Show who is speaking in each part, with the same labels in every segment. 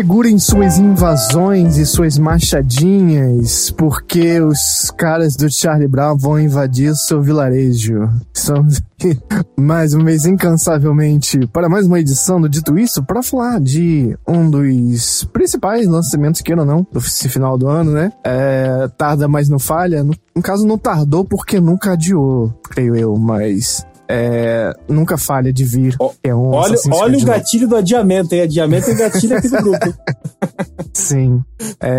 Speaker 1: Segurem suas invasões e suas machadinhas, porque os caras do Charlie Brown vão invadir seu vilarejo. Aqui mais uma vez incansavelmente para mais uma edição do Dito Isso para falar de um dos principais lançamentos, queira ou não, do final do ano, né? É, tarda, mas não falha. No, no caso, não tardou porque nunca adiou, creio eu, mas é, nunca falha de vir. É um
Speaker 2: olha olha o gatilho do adiamento, hein? Adiamento é gatilho aqui do grupo.
Speaker 1: Sim.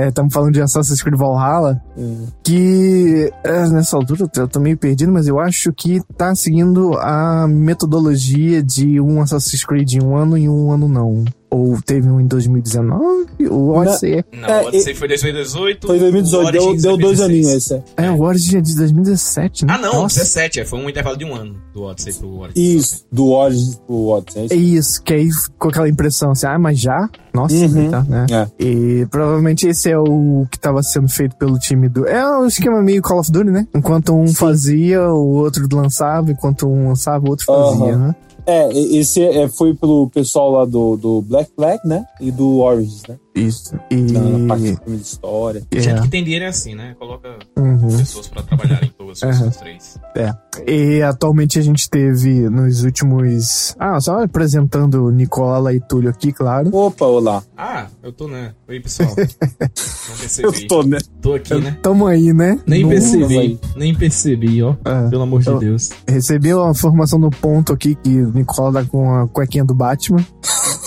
Speaker 1: Estamos é, falando de Assassin's Creed Valhalla, hum. que é, nessa altura eu tô meio perdido, mas eu acho que tá seguindo a metodologia de um Assassin's Creed em um ano e um ano não. Ou teve um em 2019? O
Speaker 3: Odyssey Não, é, o Odyssey foi 2018.
Speaker 2: Foi 2018, deu, deu dois aninhos esse.
Speaker 1: É, o Odyssey é de 2017, né?
Speaker 3: Ah, não, Nossa. 17, é, foi um intervalo de um ano do Odyssey pro
Speaker 2: Odyssey. Isso, do Odyssey pro Odyssey.
Speaker 1: É isso, que aí com aquela impressão assim, ah, mas já? Nossa, uhum. tá, né? É. E provavelmente esse é o que estava sendo feito pelo time do. É um esquema meio Call of Duty, né? Enquanto um Sim. fazia, o outro lançava, enquanto um lançava, o outro fazia, uhum. né?
Speaker 2: É, esse é, foi pelo pessoal lá do, do Black Flag, né? E do Origins, né?
Speaker 1: Isso.
Speaker 2: E... Na, parte de história.
Speaker 3: Yeah. Gente que tem dinheiro é assim, né? Coloca uhum. pessoas pra trabalhar em duas, uhum. três.
Speaker 1: É. E atualmente a gente teve nos últimos. Ah, só apresentando Nicola e Túlio aqui, claro.
Speaker 2: Opa, olá.
Speaker 3: Ah, eu tô, né? Oi, pessoal. Não percebi.
Speaker 2: Eu tô, né?
Speaker 3: Tô aqui, né?
Speaker 1: Tamo aí, né?
Speaker 3: Nem percebi. Nem percebi, ó. É. Pelo amor de Deus.
Speaker 1: Recebi uma informação no ponto aqui que Nicola tá com a cuequinha do Batman.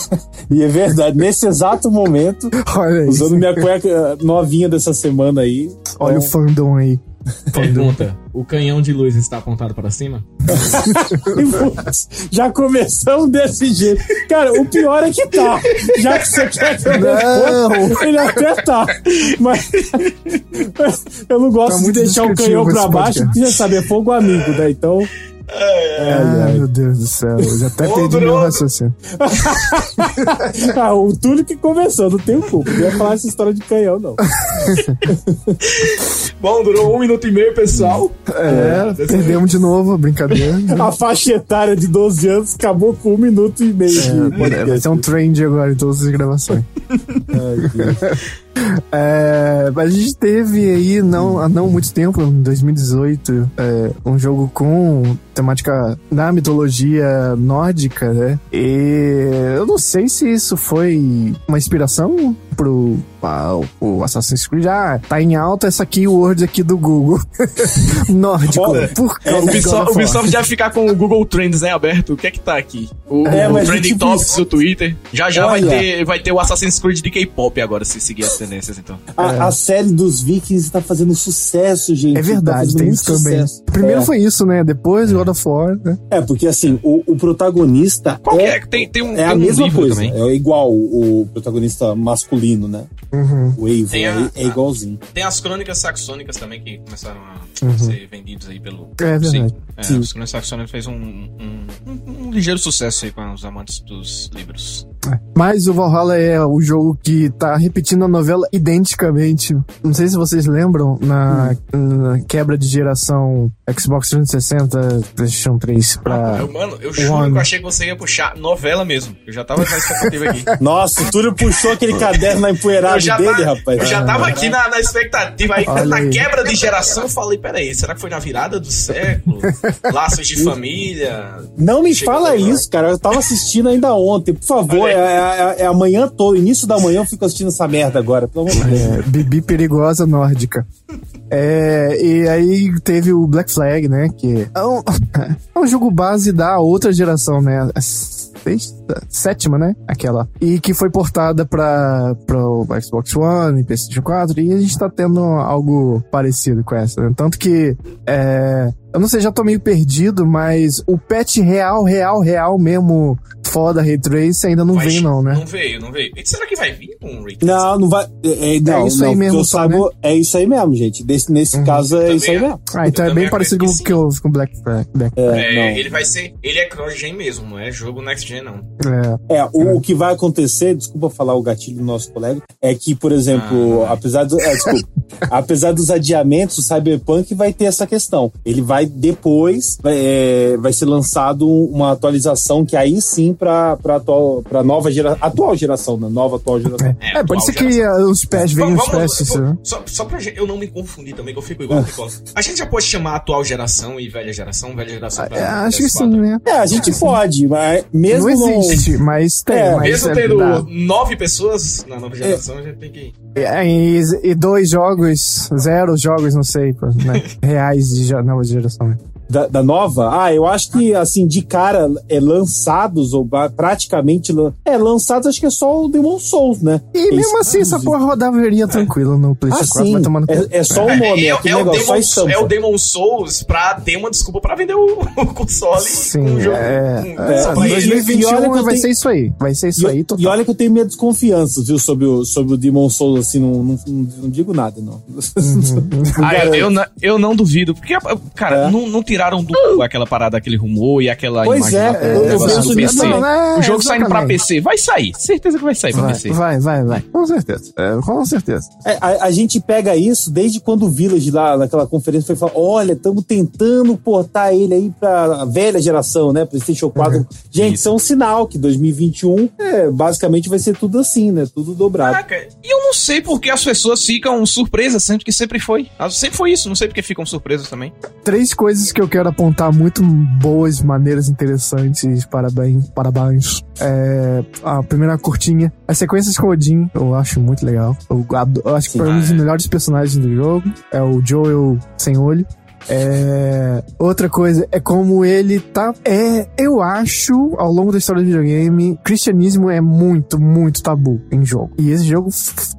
Speaker 2: e é verdade, nesse exato momento, usando minha cueca novinha dessa semana aí.
Speaker 1: Olha então... o fandom aí.
Speaker 3: Pergunta: o canhão de luz está apontado para cima?
Speaker 2: Já começamos desse jeito. Cara, o pior é que tá. Já que você quer que eu não. ele até tá. Mas eu não gosto tá de deixar o canhão para baixo, porque já sabe, é fogo amigo, né? Então.
Speaker 1: Ai, meu Deus do céu. Eu já até perdi meu raciocínio.
Speaker 2: ah, o Túlio que começou, não tem culpa. Não ia falar essa história de canhão, não.
Speaker 3: Bom, durou um minuto e meio, pessoal.
Speaker 1: É, é perdemos de novo, brincadeira. Né?
Speaker 2: A faixa etária de 12 anos acabou com um minuto e meio.
Speaker 1: É, vai ser um trend agora em todas as gravações. Ai, Deus. É, a gente teve aí, não, há não muito tempo, em 2018, é, um jogo com temática da mitologia nórdica, né? E eu não sei se isso foi uma inspiração pro ah, o Assassin's Creed. Ah, tá em alta essa keyword aqui do Google. Nórdico. Olha,
Speaker 3: por é, o Ubisoft, o Ubisoft já ficar com o Google Trends, né, aberto? O que é que tá aqui? O, é, o Trending tipo Topics do Twitter. Já já vai ter, vai ter o Assassin's Creed de K-pop agora, se seguir as tendências, então.
Speaker 2: A, é. a série dos Vikings tá fazendo sucesso, gente.
Speaker 1: É verdade, tá tem isso também. Primeiro é. foi isso, né? Depois God of War, né?
Speaker 2: É, porque assim, o, o protagonista.
Speaker 3: Qual é, é, Tem, tem um,
Speaker 2: é
Speaker 3: tem
Speaker 2: a
Speaker 3: um
Speaker 2: mesma coisa.
Speaker 3: Também.
Speaker 2: É igual o protagonista masculino, né? Uhum. O Eivor a, é, igualzinho.
Speaker 3: Tem as crônicas saxônicas também que começaram a uhum. ser vendidos aí pelo.
Speaker 1: É verdade. Sim.
Speaker 3: É, Sim. Crônicas saxônicas fez um, um, um, um, ligeiro sucesso aí com os amantes dos livros.
Speaker 1: É. Mas o Valhalla é o jogo que tá repetindo a novela identicamente. Não sei se vocês lembram, na, hum. na quebra de geração Xbox 360, PlayStation 3 pra.
Speaker 3: Ah, mano, eu juro que eu achei que você ia puxar novela mesmo. Eu já tava na expectativa aqui.
Speaker 2: Nossa, o Túlio puxou aquele caderno na empoeirada dele, tá, rapaz.
Speaker 3: Eu já tava aqui na, na expectativa. Aí, Olha na aí. quebra de geração, eu falei: peraí, será que foi na virada do século? Laços de família?
Speaker 2: Não me fala isso, cara. Eu tava assistindo ainda ontem. Por favor, é, é, é, amanhã todo, início da manhã eu fico assistindo essa merda agora. Pelo amor de Deus.
Speaker 1: É, Bibi perigosa nórdica. É, e aí teve o Black Flag, né? Que é um, é um jogo base da outra geração, né? Sexta, sétima, né? Aquela. E que foi portada para o Xbox One e PlayStation 4. E a gente tá tendo algo parecido com essa. Né? Tanto que é, eu não sei, já tô meio perdido, mas o patch real, real, real mesmo foda Ray Trace ainda não vai, veio, não, né?
Speaker 3: Não veio, não veio. E será que vai vir com Ray
Speaker 2: Trace? Não, não vai. É, é não, é isso não, aí mesmo, eu saiba, né? É isso aí mesmo, gente. Desse, nesse uhum. caso é isso aí mesmo.
Speaker 1: Ah, então é bem parecido com o que eu com Black Black.
Speaker 3: É, é ele vai ser. Ele é cross-gen mesmo, não é jogo next gen, não.
Speaker 2: É, é o, o, que vai acontecer, desculpa falar o gatilho do nosso colega, é que, por exemplo, ah. apesar do. É, desculpa, apesar dos adiamentos, o Cyberpunk vai ter essa questão. Ele vai depois, vai, é, vai ser lançado uma atualização que aí sim para atual, pra nova geração, atual geração, né? Nova atual geração.
Speaker 1: É, é pode ser que os patch venham os patches.
Speaker 3: Né? Só, só pra eu não me confundir também, que eu fico igual é. A gente já pode chamar atual geração e velha geração, velha geração pra,
Speaker 1: é, Acho que sim, né?
Speaker 2: É, a gente pode, mas mesmo
Speaker 1: não existe, mas tem. É,
Speaker 3: mas mesmo tendo nove pessoas na nova geração, a gente tem que...
Speaker 1: E, e dois jogos, zero jogos, não sei, né? reais de nova geração. Né?
Speaker 2: Da, da, nova, ah, eu acho que, assim, de cara, é lançados, ou praticamente, é, lançados, acho que é só o Demon Souls, né?
Speaker 1: E é mesmo assim, essa porra rodaveria tranquilo no PlayStation ah, 4, vai tomando
Speaker 2: é, é só o nome, é, é, é,
Speaker 3: o Demon, é o Demon Souls pra ter uma desculpa pra vender o, o console
Speaker 1: Sim, o jogo. É, é, é, 2021 vai tenho, ser isso aí, vai ser isso
Speaker 2: e,
Speaker 1: aí total.
Speaker 2: E olha que eu tenho minha desconfiança, viu, sobre o, sobre o Demon Souls, assim, não, não, não, não digo nada, não.
Speaker 3: Uhum. ah, eu, eu, não, eu não duvido, porque, cara, não, não tiraram do aquela parada, aquele rumor e aquela
Speaker 2: pois imagem é, eu, eu
Speaker 3: do PC. Não, é, o jogo saindo pra PC. Vai sair. Certeza que vai sair pra
Speaker 1: vai,
Speaker 3: PC.
Speaker 1: Vai, vai, vai. Com certeza. É, com certeza.
Speaker 2: É, a, a, gente pega isso desde quando o Village lá naquela conferência foi falar: olha, estamos tentando portar ele aí pra velha geração, né? PlayStation 4. Uhum. Gente, isso é um sinal que 2021 é, basicamente vai ser tudo assim, né? Tudo dobrado. Caraca,
Speaker 3: e eu não sei porque as pessoas ficam surpresas, sendo que sempre foi. Sempre foi isso, não sei porque ficam surpresas também.
Speaker 1: Três coisas que eu quero apontar muito boas, maneiras interessantes. Parabéns, parabéns. É, a primeira curtinha. As sequências com Odin, eu acho muito legal. Eu, eu acho que foi um dos melhores personagens do jogo. É o Joel sem olho. É... Outra coisa é como ele tá. É, eu acho, ao longo da história do videogame, cristianismo é muito, muito tabu em jogo. E esse jogo,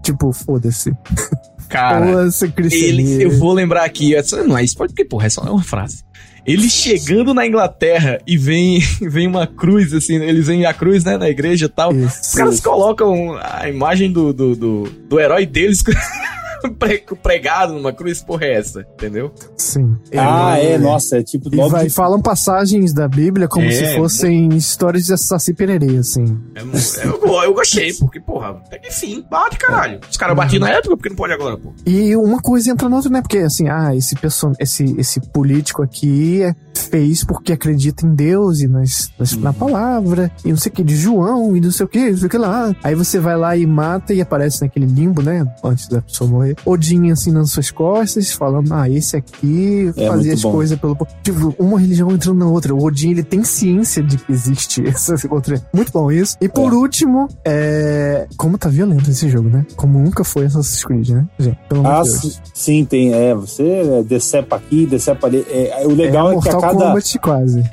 Speaker 1: tipo, foda-se.
Speaker 3: Cara, ele, eu vou lembrar aqui, não é isso, pode porque, porra, é só uma frase. Ele chegando na Inglaterra e vem, vem uma cruz, assim, eles vêm a cruz, né, na igreja e tal. Isso. Os caras colocam a imagem do, do, do, do herói deles pregado numa cruz, porra é essa, entendeu?
Speaker 1: Sim.
Speaker 2: Ah, é, nossa, é tipo...
Speaker 1: E vai, de... falam passagens da Bíblia como é, se fossem histórias de Saci Pererê, assim.
Speaker 3: É, eu, eu gostei, porque, porra, enfim, bate caralho. Os caras batiam na época, porque não pode agora, pô.
Speaker 1: E uma coisa entra na outra, né? Porque, assim, ah, esse, person... esse, esse político aqui é fez porque acredita em Deus e nas, nas na palavra, e não sei o que, de João, e não sei o que, não sei o que lá. Aí você vai lá e mata e aparece naquele limbo, né? Antes da pessoa morrer. Odin assim nas suas costas, falando, ah, esse aqui é fazia as coisas pelo. Tipo, uma religião entrando na outra. O Odin, ele tem ciência de que existe essa outra. Muito bom isso. E por é. último, é. Como tá violento esse jogo, né? Como nunca foi Assassin's Creed, né?
Speaker 2: Gente, pelo ah, Deus. sim, tem. É, você decepa aqui, decepa ali. É, o legal é, é que a cada.
Speaker 1: Kombat quase.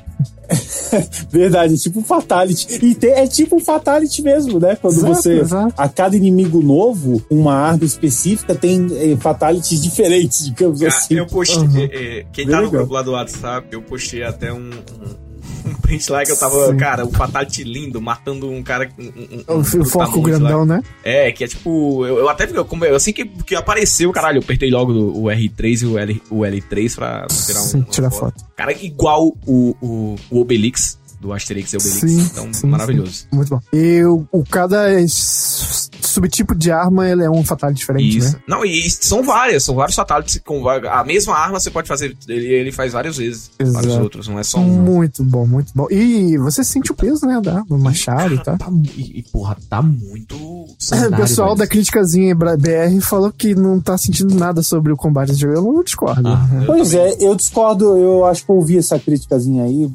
Speaker 2: Verdade, é tipo um Fatality. E tem, é tipo um Fatality mesmo, né? Quando exato, você. Exato. A cada inimigo novo, uma arma específica tem é, Fatalities diferentes, digamos ah, assim.
Speaker 3: Eu postei. Uhum. É, quem Bem tá no grupo lá do WhatsApp, eu postei até um, um um print lá que eu tava, Sim. cara, o Fatality lindo, matando um cara. Um,
Speaker 1: um, um o foco grandão, lá. né?
Speaker 3: É, que é tipo. Eu, eu até como, assim que, que apareceu, caralho, eu apertei logo o R3 e o, L, o L3 pra tirar um.
Speaker 1: Sim, tirar foto. foto.
Speaker 3: Cara, igual o, o, o Obelix do Asterix e Obelix. Sim, então, sim, maravilhoso. Sim.
Speaker 1: Muito bom. E o, cada subtipo de arma ele é um fatality diferente, Isso. né?
Speaker 3: Não, e são várias, são vários fatalities com a mesma arma você pode fazer, ele, ele faz várias vezes, Exato. vários outros, não é só um.
Speaker 1: Muito bom, muito bom. E você sente o peso, né, da arma, machado e tal. Tá,
Speaker 3: e, porra, tá muito
Speaker 1: o pessoal velho. da criticazinha BR falou que não tá sentindo nada sobre o combate desse jogo. Eu não discordo. Ah,
Speaker 2: eu pois também. é, eu discordo, eu acho que eu ouvi essa criticazinha aí.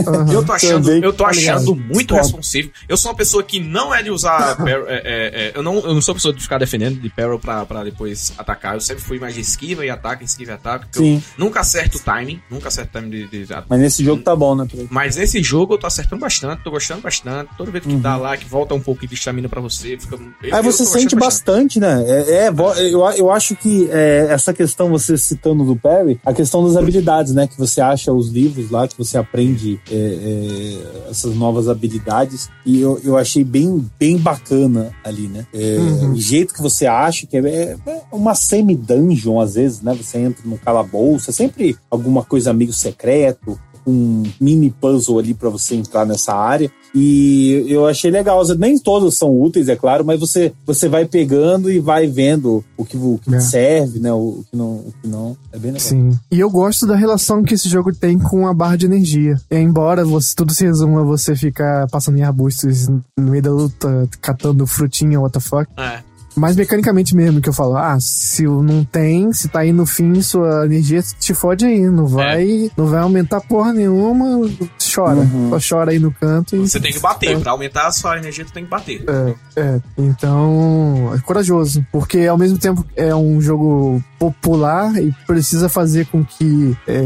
Speaker 3: Uhum. Eu tô achando, eu tô achando muito responsivo. Eu sou uma pessoa que não é de usar. é, é, é, eu, não, eu não sou pessoa de ficar defendendo de Peril pra, pra depois atacar. Eu sempre fui mais de esquiva e ataque, esquiva e ataque. Sim. nunca acerto o timing. Nunca acerto o timing de, de,
Speaker 2: Mas nesse jogo tá bom, né?
Speaker 3: Mas nesse jogo eu tô acertando bastante, tô gostando bastante. Toda vez que uhum. dá lá, que volta um pouco de estamina pra você fica.
Speaker 2: Aí você sente bastante, né? É, é, eu, eu acho que é, essa questão, você citando do Perry, a questão das habilidades, né? Que você acha os livros lá, que você aprende é, é, essas novas habilidades. E eu, eu achei bem, bem bacana ali, né? É, uhum. O jeito que você acha, que é, é uma semi-dungeon, às vezes, né? Você entra no calabouço, é sempre alguma coisa meio secreto um mini puzzle ali para você entrar nessa área. E eu achei legal. Nem todos são úteis, é claro, mas você, você vai pegando e vai vendo o que, o que é. serve, né? O, o, que não, o que não. É bem legal.
Speaker 1: Sim. E eu gosto da relação que esse jogo tem com a barra de energia. E embora você, tudo se resuma a você ficar passando em arbustos no meio da luta, catando frutinha, what the fuck. É mais mecanicamente mesmo, que eu falo, ah, se não tem, se tá aí no fim, sua energia te fode aí, não é. vai, é. não vai aumentar porra nenhuma, chora, uhum. só chora aí no canto.
Speaker 3: E, Você tem que bater, é. pra aumentar a sua energia tu tem que bater.
Speaker 1: É, é, então, é corajoso, porque ao mesmo tempo é um jogo popular e precisa fazer com que é,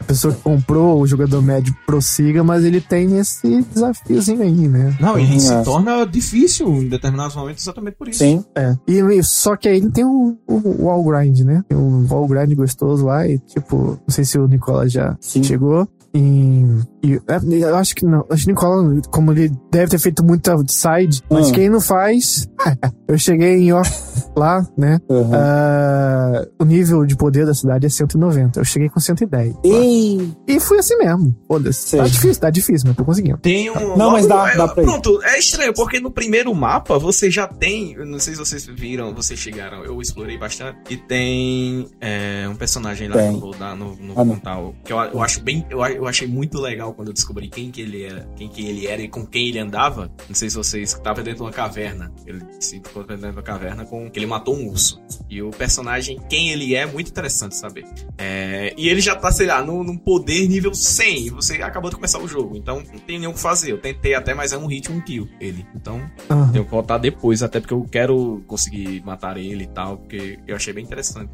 Speaker 1: a pessoa que comprou, o jogador médio, prossiga, mas ele tem esse desafiozinho aí, né?
Speaker 3: Não, ele se torna difícil em determinados momentos exatamente por isso.
Speaker 1: Sim. É. E, só que aí ele tem o, o wall grind, né? Tem o wall grind gostoso lá e, tipo, não sei se o Nicola já Sim. chegou. E, e, é, eu acho que não. Acho que Nicola, como ele deve ter feito muita side, mas hum. quem não faz. eu cheguei em York lá, né? Uhum. Uh, o nível de poder da cidade é 190. Eu cheguei com 110. E, e fui assim mesmo. Foda-se. Tá difícil, tá difícil, mas tô conseguindo.
Speaker 3: Tem um. Não, mas dá, dá pra ir. Pronto, é estranho, porque no primeiro mapa você já tem. Não sei se vocês viram, vocês chegaram, eu explorei bastante. E tem é, um personagem lá tem. que eu vou dar no, no ah, contar. Que eu, eu acho bem. Eu, eu achei muito legal quando eu descobri quem que ele era, quem que ele era e com quem ele andava. Não sei se vocês estavam dentro de uma caverna. Ele se encontrou dentro de uma caverna com que ele matou um urso. E o personagem, quem ele é, é muito interessante saber. É, e ele já tá, sei lá, num, num poder nível 100. E você acabou de começar o jogo. Então não tem nem o que fazer. Eu tentei até, mas é um hit, um kill ele. Então uhum. tenho que voltar depois, até porque eu quero conseguir matar ele e tal. Porque eu achei bem interessante.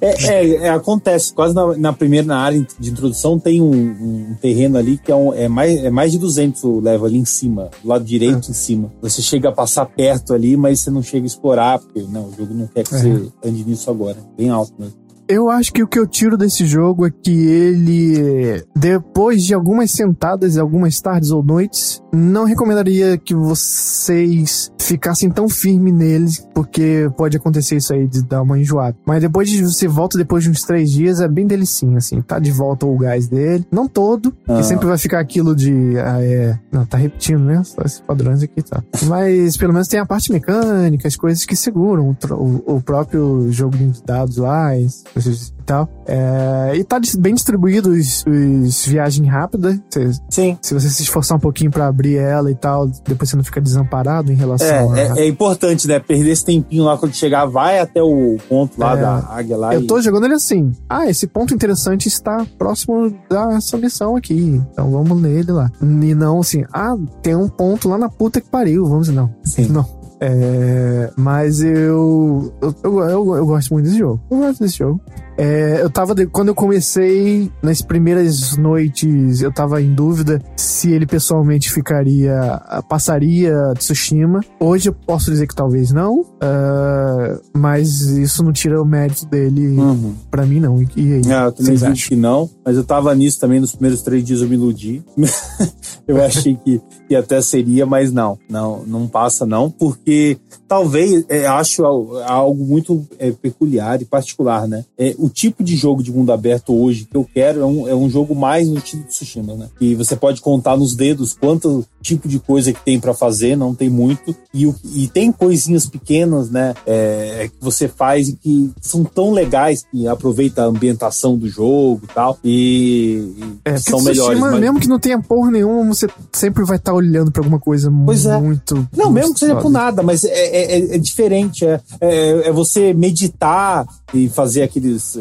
Speaker 2: É, é, é, acontece. Quase na, na primeira na área de introdução tem um um terreno ali que é, um, é, mais, é mais de 200 o level ali em cima, do lado direito é. em cima. Você chega a passar perto ali, mas você não chega a explorar, porque não, o jogo não quer que é. você ande nisso agora. Bem alto mesmo.
Speaker 1: Eu acho que o que eu tiro desse jogo é que ele, depois de algumas sentadas, algumas tardes ou noites, não recomendaria que vocês ficassem tão firmes neles, porque pode acontecer isso aí de dar uma enjoada. Mas depois de você volta depois de uns três dias, é bem delicinho, assim. Tá de volta o gás dele. Não todo, ah. que sempre vai ficar aquilo de. Ah, é. Não, tá repetindo, né? Só esses padrões aqui, tá. Mas pelo menos tem a parte mecânica, as coisas que seguram o, o, o próprio jogo de dados lá. E tal. É, e tá bem distribuído os, os viagem rápida.
Speaker 2: Sim.
Speaker 1: Se você se esforçar um pouquinho para abrir ela e tal, depois você não fica desamparado em relação
Speaker 2: é, a... é, é importante, né? Perder esse tempinho lá quando chegar, vai até o ponto lá é, da águia lá.
Speaker 1: Eu e... tô jogando ele assim. Ah, esse ponto interessante está próximo dessa missão aqui. Então vamos nele lá. E não assim, ah, tem um ponto lá na puta que pariu. Vamos, não. Sim. Não. É, mas eu eu, eu, eu, eu gosto muito desse jogo. Eu gosto desse jogo. É, eu tava. De, quando eu comecei, nas primeiras noites, eu tava em dúvida se ele pessoalmente ficaria. passaria Tsushima. Hoje eu posso dizer que talvez não. Uh, mas isso não tira o mérito dele uhum. pra mim, não. E,
Speaker 2: aí? É, eu também acho que não. Mas eu tava nisso também nos primeiros três dias eu me iludi. eu achei que, que até seria, mas não. Não, não passa, não. Porque talvez, é, acho algo muito é, peculiar e particular, né? É, o tipo de jogo de mundo aberto hoje que eu quero é um, é um jogo mais no estilo de Tsushima, né? E você pode contar nos dedos quanto tipo de coisa que tem para fazer, não tem muito. E, e tem coisinhas pequenas, né? É, que você faz e que são tão legais que aproveita a ambientação do jogo e tal. E, e
Speaker 1: é, são melhores. Mas... Mesmo que não tenha porra nenhuma, você sempre vai estar tá olhando para alguma coisa pois é. muito.
Speaker 2: Não, mesmo que seja por nada, mas é, é, é, é diferente. É, é, é você meditar e fazer aqueles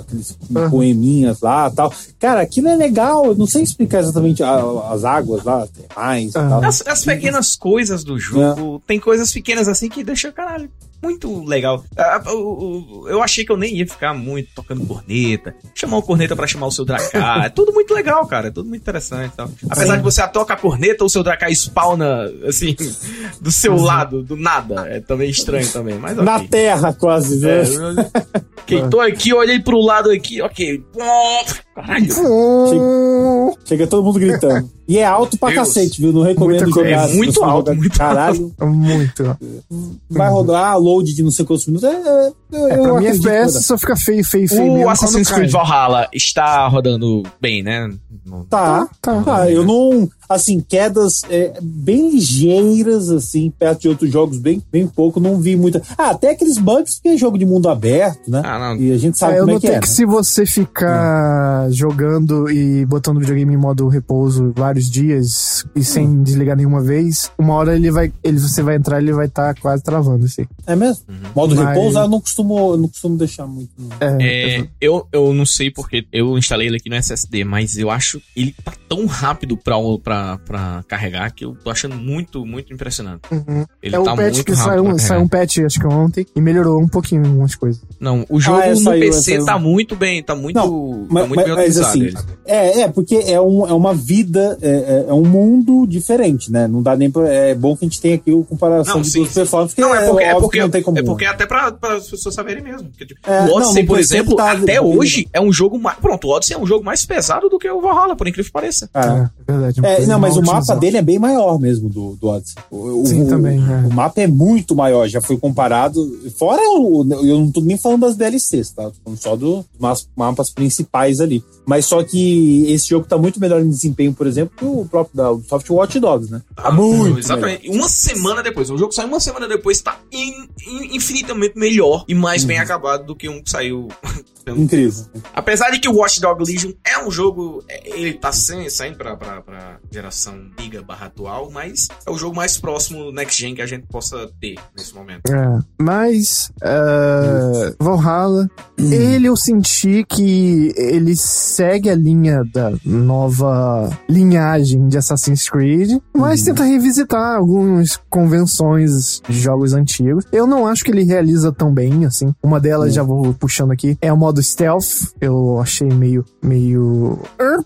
Speaker 2: aqueles poeminhas lá tal. Cara, aquilo é legal, eu não sei explicar exatamente a, as águas lá, mais.
Speaker 3: Ah. As, as, pequenas coisas do jogo, é. tem coisas pequenas assim que deixam, caralho, muito legal. Eu achei que eu nem ia ficar muito tocando corneta, chamar o corneta para chamar o seu Dracar. É tudo muito legal, cara. É tudo muito interessante. Então. Apesar Sim. de você toca a corneta, o seu Dracar spawna, assim, do seu lado, do nada. É também estranho também. Mas, okay.
Speaker 2: Na terra, quase, velho.
Speaker 3: É, ok, tô aqui, olhei pro lado aqui, ok.
Speaker 2: Caralho. Chega, chega todo mundo gritando. E é alto pra Deus. cacete, viu? Não recomendo jogar.
Speaker 3: É muito alto, muito
Speaker 2: caralho.
Speaker 1: Alto. Muito.
Speaker 2: Vai rodar load de não sei quantos minutos. É, é,
Speaker 1: eu, é, pra mim, FPS só fica feio, feio, feio.
Speaker 3: O Assassin's Creed Valhalla está rodando bem, né?
Speaker 2: Tá, tá. tá. Eu não. Assim, quedas é, bem ligeiras, assim, perto de outros jogos, bem, bem pouco. Não vi muita. Ah, até aqueles bugs que é jogo de mundo aberto, né? Ah, não. E a gente sabe é, como é que é. que
Speaker 1: né? se você ficar jogando e botando o videogame em modo repouso vários dias e sem hum. desligar nenhuma vez, uma hora ele vai. Ele, você vai entrar ele vai estar tá quase travando, assim.
Speaker 2: É mesmo? Uhum. Modo Mas... repouso, eu não costumo, não costumo deixar muito.
Speaker 3: É, é, eu, eu não sei porque eu instalei ele aqui no SSD, mas eu acho ele tá tão rápido pra, pra, pra carregar que eu tô achando muito, muito impressionante.
Speaker 1: Uhum. Ele é tá o patch que saiu, saiu um patch, acho que ontem, e melhorou um pouquinho algumas coisas.
Speaker 3: Não, o jogo ah, é, no saiu, PC é, tá muito bem, tá muito, não,
Speaker 2: mas,
Speaker 3: tá muito
Speaker 2: mas, bem mas, assim, é, é, porque é, um, é uma vida, é, é, é, um mundo diferente, né? Não dá nem pra, É bom que a gente tenha aqui a comparação não, de duas performances,
Speaker 3: não, é, porque, é, porque, não tem como. É porque até pra, pra as pessoas saberem mesmo. Porque, tipo, o Odyssey, não, por exemplo, tá até hoje é um jogo mais. Pronto, o Odyssey é um jogo mais pesado do que o Valhalla, por incrível que pareça.
Speaker 2: Ah, é verdade. É, não, mas o mapa dele é bem maior mesmo do, do Odyssey. O,
Speaker 1: Sim,
Speaker 2: o,
Speaker 1: também.
Speaker 2: O, o mapa é muito maior, já foi comparado. Fora o. Eu não tô nem falando das DLCs, tá? Tô falando só dos mapas principais ali. Mas só que esse jogo tá muito melhor em desempenho, por exemplo, que o próprio da Soft Watch Dogs, né? Tá
Speaker 3: ah, muito. Exatamente. Melhor. Uma semana depois, o jogo saiu uma semana depois, tá in, in, infinitamente melhor e mais uhum. bem acabado do que um que saiu
Speaker 2: Incrível.
Speaker 3: Apesar de que o Watch Dog Legion é um jogo. É, ele tá sem, saindo pra, pra, pra geração Liga barra atual, mas é o jogo mais próximo Next Gen que a gente possa ter nesse momento.
Speaker 1: É, mas. Uh, Valhalla, hum. ele eu senti que ele segue a linha da nova linhagem de Assassin's Creed, mas hum. tenta revisitar algumas convenções de jogos antigos. Eu não acho que ele realiza tão bem, assim. Uma delas, hum. já vou puxando aqui, é o modo modo stealth, eu achei meio. meio.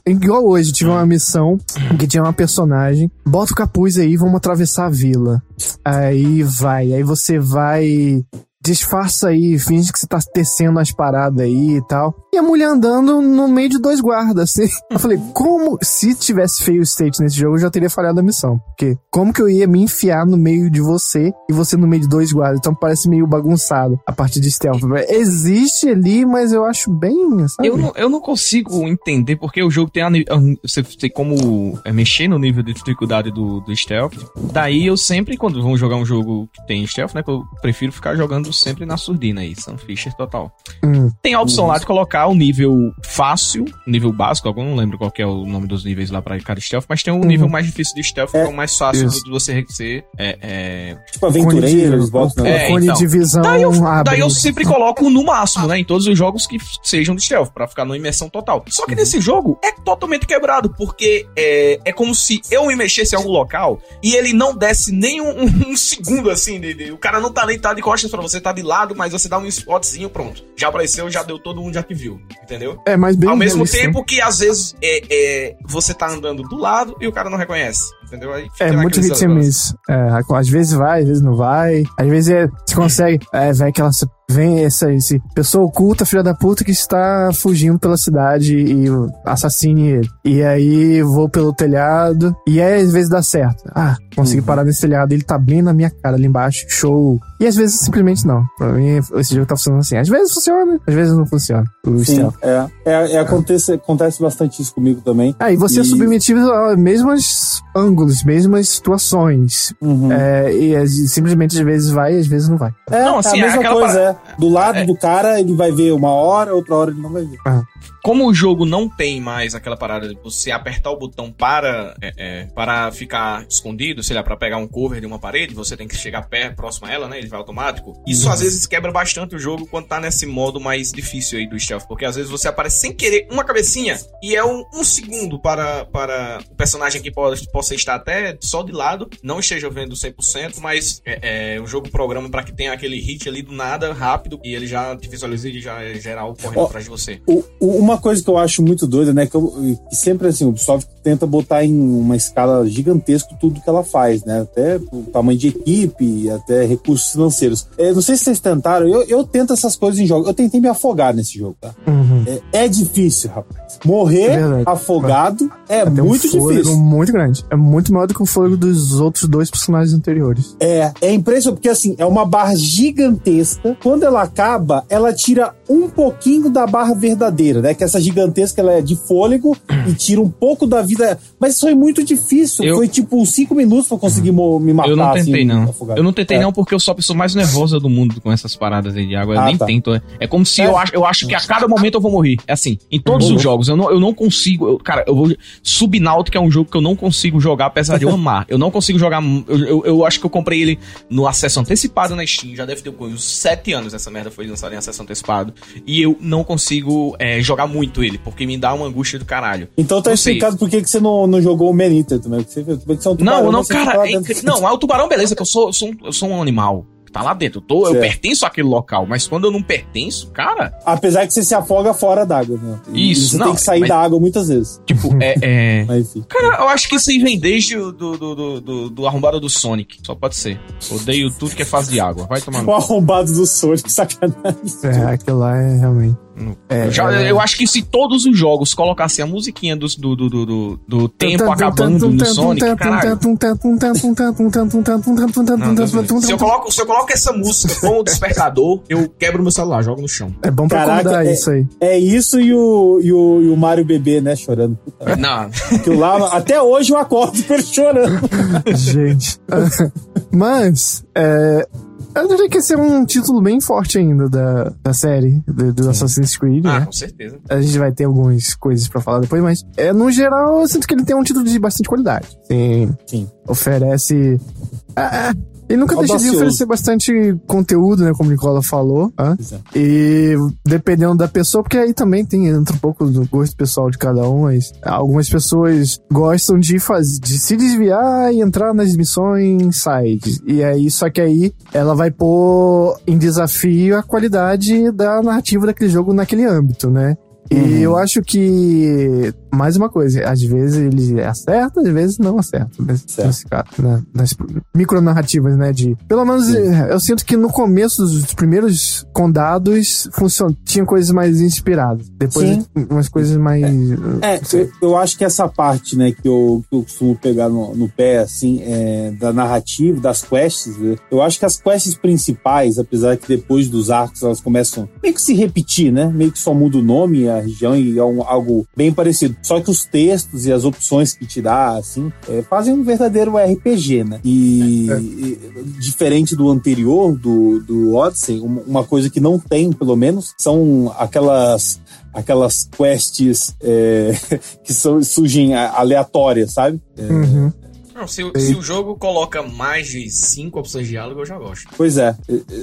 Speaker 1: Igual hoje, tive uma missão que tinha uma personagem. Bota o capuz aí, vamos atravessar a vila. Aí vai, aí você vai disfarça aí, finge que você tá tecendo as paradas aí e tal. E a mulher andando no meio de dois guardas, assim. Eu falei, como se tivesse feio state nesse jogo, eu já teria falhado a missão. Porque como que eu ia me enfiar no meio de você e você no meio de dois guardas? Então parece meio bagunçado a parte de stealth. Existe ali, mas eu acho bem,
Speaker 3: sabe? Eu não, eu não consigo entender porque o jogo tem, a, você tem como é, mexer no nível de dificuldade do, do stealth. Daí eu sempre, quando vão jogar um jogo que tem stealth, né, eu prefiro ficar jogando sempre na surdina aí, Sam Fisher total. Hum. Tem a opção lá de colocar o nível fácil, nível básico, eu não lembro qual é o nome dos níveis lá pra cada stealth, mas tem um uhum. nível mais difícil de stealth, é, que é o mais fácil isso. de você ser. É, é...
Speaker 2: Tipo aventureiros, botam
Speaker 1: é, cone então. de visão.
Speaker 3: Daí eu, daí eu sempre coloco no máximo, né? Em todos os jogos que sejam de stealth, pra ficar numa imersão total. Só que uhum. nesse jogo é totalmente quebrado, porque é, é como se eu me mexesse em algum local e ele não desse nem um, um, um segundo assim. De, de, o cara não tá nem tá de costas pra você, tá de lado, mas você dá um spotzinho, pronto. Já apareceu, já deu todo mundo já te viu. Entendeu?
Speaker 1: É, mas bem
Speaker 3: Ao mesmo tempo que às vezes é, é, você tá andando do lado e o cara não reconhece. Entendeu? Aí
Speaker 1: é muito and miss. É, às vezes vai, às vezes não vai. Às vezes é, você consegue. É, vai aquela vem essa esse pessoa oculta, filha da puta, que está fugindo pela cidade e assassine ele. E aí vou pelo telhado e aí às vezes dá certo. Ah, consegui uhum. parar nesse telhado, ele tá bem na minha cara ali embaixo, show. E às vezes simplesmente não. Pra mim, esse jogo tá funcionando assim. Às vezes funciona, às vezes não funciona.
Speaker 2: O Sim, é, é, é, acontece, acontece bastante isso comigo também.
Speaker 1: Ah, e você é e... é submetido a mesmos ângulos, mesmas situações. Uhum. É, e simplesmente às vezes vai, às vezes não vai.
Speaker 2: É, não, assim, é a mesma coisa, é. Do lado é. do cara, ele vai ver uma hora, outra hora ele não vai ver. Ah.
Speaker 3: Como o jogo não tem mais aquela parada de você apertar o botão para, é, é, para ficar escondido, sei lá, para pegar um cover de uma parede, você tem que chegar perto, próximo a ela, né? Ele vai automático. Isso às vezes quebra bastante o jogo quando tá nesse modo mais difícil aí do stealth, porque às vezes você aparece sem querer uma cabecinha e é um, um segundo para, para o personagem que pode, possa estar até só de lado, não esteja vendo 100%, mas é, é, o jogo programa para que tenha aquele hit ali do nada, rápido, e ele já te visualiza e já é geral correndo atrás de você.
Speaker 2: O, uma coisa que eu acho muito doida, né, que, eu, que sempre assim, o Ubisoft tenta botar em uma escala gigantesca tudo que ela faz, né? Até o tamanho de equipe, até recursos financeiros. É, não sei se vocês tentaram, eu, eu tento essas coisas em jogos. Eu tentei me afogar nesse jogo, tá? Uhum. É, é, difícil, rapaz. Morrer é afogado é, é muito um difícil.
Speaker 1: muito grande. É muito maior do que o fôlego dos outros dois personagens anteriores.
Speaker 2: É, é impressionante, porque assim, é uma barra gigantesca. Quando ela acaba, ela tira um pouquinho da barra verdadeira, né? Que essa gigantesca ela é de fôlego e tira um pouco da vida. Mas foi muito difícil. Eu... Foi tipo cinco minutos pra conseguir me matar.
Speaker 3: Eu não tentei, assim, não. Afogado. Eu não tentei, é. não, porque eu sou a pessoa mais nervosa do mundo com essas paradas aí de água. Eu ah, nem tá. tento. É, é como se é. eu, acho, eu acho que a cada momento eu vou morrer. É assim, em todos os jogos. Eu não, eu não consigo. Eu, cara, eu vou. Subnáutica é um jogo que eu não consigo jogar, apesar de eu amar. Eu não consigo jogar. Eu, eu, eu, acho que eu comprei ele no acesso antecipado na Steam. Já deve ter uns sete anos essa merda foi lançada em acesso antecipado. E eu não consigo é, jogar muito ele, porque me dá uma angústia do caralho.
Speaker 2: Então tá explicado por que você não, não jogou o Menita também. Você, você
Speaker 3: é um tubarão, não, não, cara. É, não, é o tubarão, beleza, que eu sou, eu sou, um, eu sou um animal tá lá dentro. Eu, tô, eu pertenço àquele local, mas quando eu não pertenço, cara.
Speaker 2: Apesar que você se afoga fora d'água, né?
Speaker 3: Isso,
Speaker 2: você
Speaker 3: não.
Speaker 2: tem que sair mas, da água muitas vezes.
Speaker 3: Tipo, é. é... Mas, cara, eu acho que isso aí vem desde o do, do, do, do, arrombado do Sonic. Só pode ser. Odeio tudo que é fase de água. Vai tomar
Speaker 2: no. O arrombado do Sonic, sacanagem.
Speaker 1: É, aquilo lá é realmente.
Speaker 3: É, eu, já, é... eu acho que se todos os jogos colocassem a musiquinha do, do, do, do, do tempo acabando no Sonic, se, eu coloco, se eu coloco essa música com o despertador, eu quebro meu celular, jogo no chão.
Speaker 1: É bom pra Caraca,
Speaker 2: é,
Speaker 1: isso aí.
Speaker 2: É isso e o, e o, e o Mario bebê, né, chorando. Puta.
Speaker 3: Não.
Speaker 2: Que lá, até hoje eu acordo com ele chorando.
Speaker 1: Gente. Mas, é, eu diria que esse é um título bem forte ainda da, da série do, do Assassin's Creed.
Speaker 3: Ah,
Speaker 1: né?
Speaker 3: com certeza.
Speaker 1: A gente vai ter algumas coisas pra falar depois, mas é, no geral eu sinto que ele tem um título de bastante qualidade. Sim. Sim. Oferece. É, ele nunca deixa de oferecer bastante conteúdo, né? Como o Nicola falou. Tá? E dependendo da pessoa, porque aí também tem entra um pouco do gosto pessoal de cada um, mas algumas pessoas gostam de fazer, de se desviar e entrar nas missões sides. E aí, só que aí ela vai pôr em desafio a qualidade da narrativa daquele jogo naquele âmbito, né? E uhum. eu acho que, mais uma coisa, às vezes ele acerta, às vezes não acerta. Nesse, caso, né? Nas micronarrativas, né? De, pelo menos Sim. eu sinto que no começo dos primeiros condados funcion, tinha coisas mais inspiradas. Depois Sim. umas coisas mais.
Speaker 2: É, é eu, eu, acho que essa parte, né, que eu, que eu costumo pegar no, no pé, assim, é, da narrativa, das quests, né? eu acho que as quests principais, apesar que depois dos arcos elas começam meio que se repetir, né? Meio que só muda o nome, a região e é algo bem parecido. Só que os textos e as opções que te dá, assim, é, fazem um verdadeiro RPG, né? E, é. e, diferente do anterior, do, do Odyssey, uma coisa que não tem, pelo menos, são aquelas aquelas quests é, que são, surgem aleatórias, sabe? É,
Speaker 3: uhum. Não, se, se, o jogo coloca mais de cinco opções de diálogo, eu já gosto.
Speaker 2: Pois é,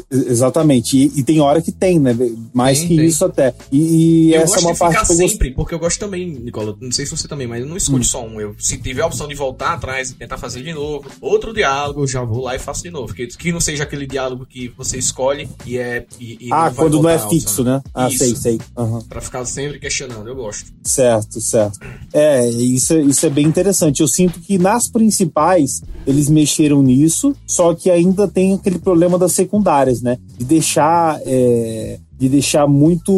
Speaker 2: exatamente. E, e tem hora que tem, né? Mais tem, que tem. isso até. E, e essa é uma parte que eu
Speaker 3: sempre, porque eu gosto também, Nicola. Não sei se você também, mas eu não escolho hum. só um. Eu, se tiver a opção de voltar atrás e tentar fazer de novo, outro diálogo, eu já vou lá e faço de novo. Que, que não seja aquele diálogo que você escolhe e é. E,
Speaker 2: e ah, não quando não é fixo, né? Ah, isso, sei, sei.
Speaker 3: Uhum. Pra ficar sempre questionando, eu gosto.
Speaker 2: Certo, certo. É, isso, é, isso é bem interessante. Eu sinto que nas principais principais, eles mexeram nisso, só que ainda tem aquele problema das secundárias, né? De deixar é, de deixar muito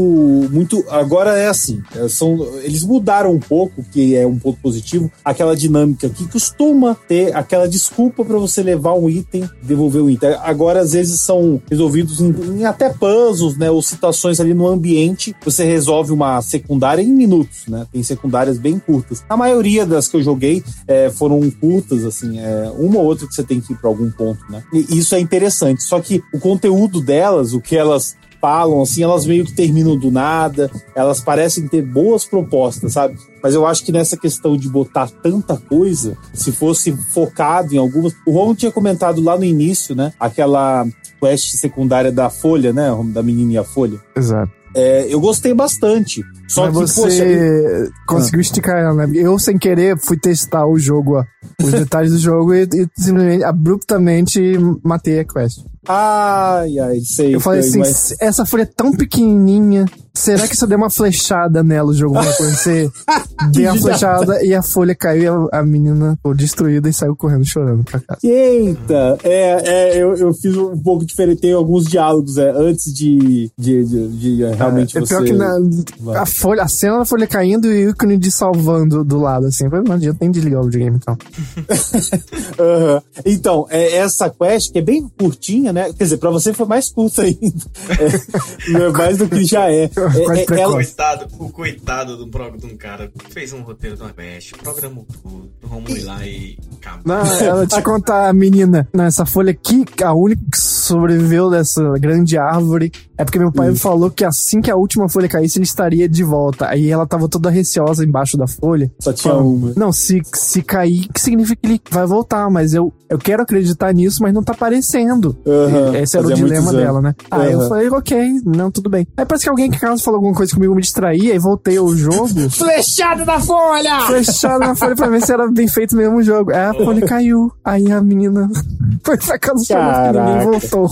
Speaker 2: muito agora é assim é, são eles mudaram um pouco que é um ponto positivo aquela dinâmica que costuma ter aquela desculpa para você levar um item devolver o item. Agora às vezes são resolvidos em, em, até puzzles né ou citações ali no ambiente você resolve uma secundária em minutos né tem secundárias bem curtas. A maioria das que eu joguei é, foram curtas assim é, uma ou outra que você tem que ir para algum ponto né. E isso é interessante só que o conteúdo delas o que elas falam, assim, elas meio que terminam do nada, elas parecem ter boas propostas, sabe? Mas eu acho que nessa questão de botar tanta coisa, se fosse focado em algumas. O Romulo tinha comentado lá no início, né? Aquela quest secundária da Folha, né? Da menininha Folha.
Speaker 1: Exato.
Speaker 2: É, eu gostei bastante. Só
Speaker 1: Mas que, você poxa, conseguiu ah. esticar ela, né? Eu, sem querer, fui testar o jogo, ó, os detalhes do jogo e, e simplesmente, abruptamente, matei a quest.
Speaker 2: Ai, ai, sei.
Speaker 1: Eu falei assim, mas... essa folha é tão pequenininha, será que se eu der uma flechada nela, o jogo vai acontecer? Dei a flechada e a folha caiu e a, a, menina foi destruída e saiu correndo chorando pra casa.
Speaker 2: Eita! É, é eu, eu fiz um pouco diferente, tem alguns diálogos é, antes de, de, de, de é, realmente é você...
Speaker 1: pior que na, a, folha, a cena da folha caindo e o ícone de salvando do lado, assim. Não adianta nem desligar o videogame, então.
Speaker 2: uhum. Então, é, essa quest, que é bem curtinha, né? Quer dizer, pra você foi mais curta ainda. É, mais do que já é. é,
Speaker 3: é ela... coitado, o coitado do um, de um cara fez um roteiro do Nordeste, programou tudo, vamos ir lá e acabou.
Speaker 1: Não, ela te conta, menina, nessa folha aqui, a única que sobreviveu dessa grande árvore é porque meu pai falou que assim que a última folha caísse, ele estaria de volta. Aí ela tava toda receosa embaixo da folha.
Speaker 2: Só tinha uma.
Speaker 1: Não, se, se cair, que significa que ele vai voltar, mas eu, eu quero acreditar nisso, mas não tá aparecendo. Uhum, Esse era o dilema dela, né? Aí uhum. eu falei, ok, não, tudo bem. Aí parece que alguém que casa falou alguma coisa comigo, me distraía, aí voltei ao jogo.
Speaker 2: Flechada da folha!
Speaker 1: Flechada na folha pra ver se era bem feito mesmo o jogo. Aí a folha caiu. Aí a menina foi pra casa e ninguém voltou.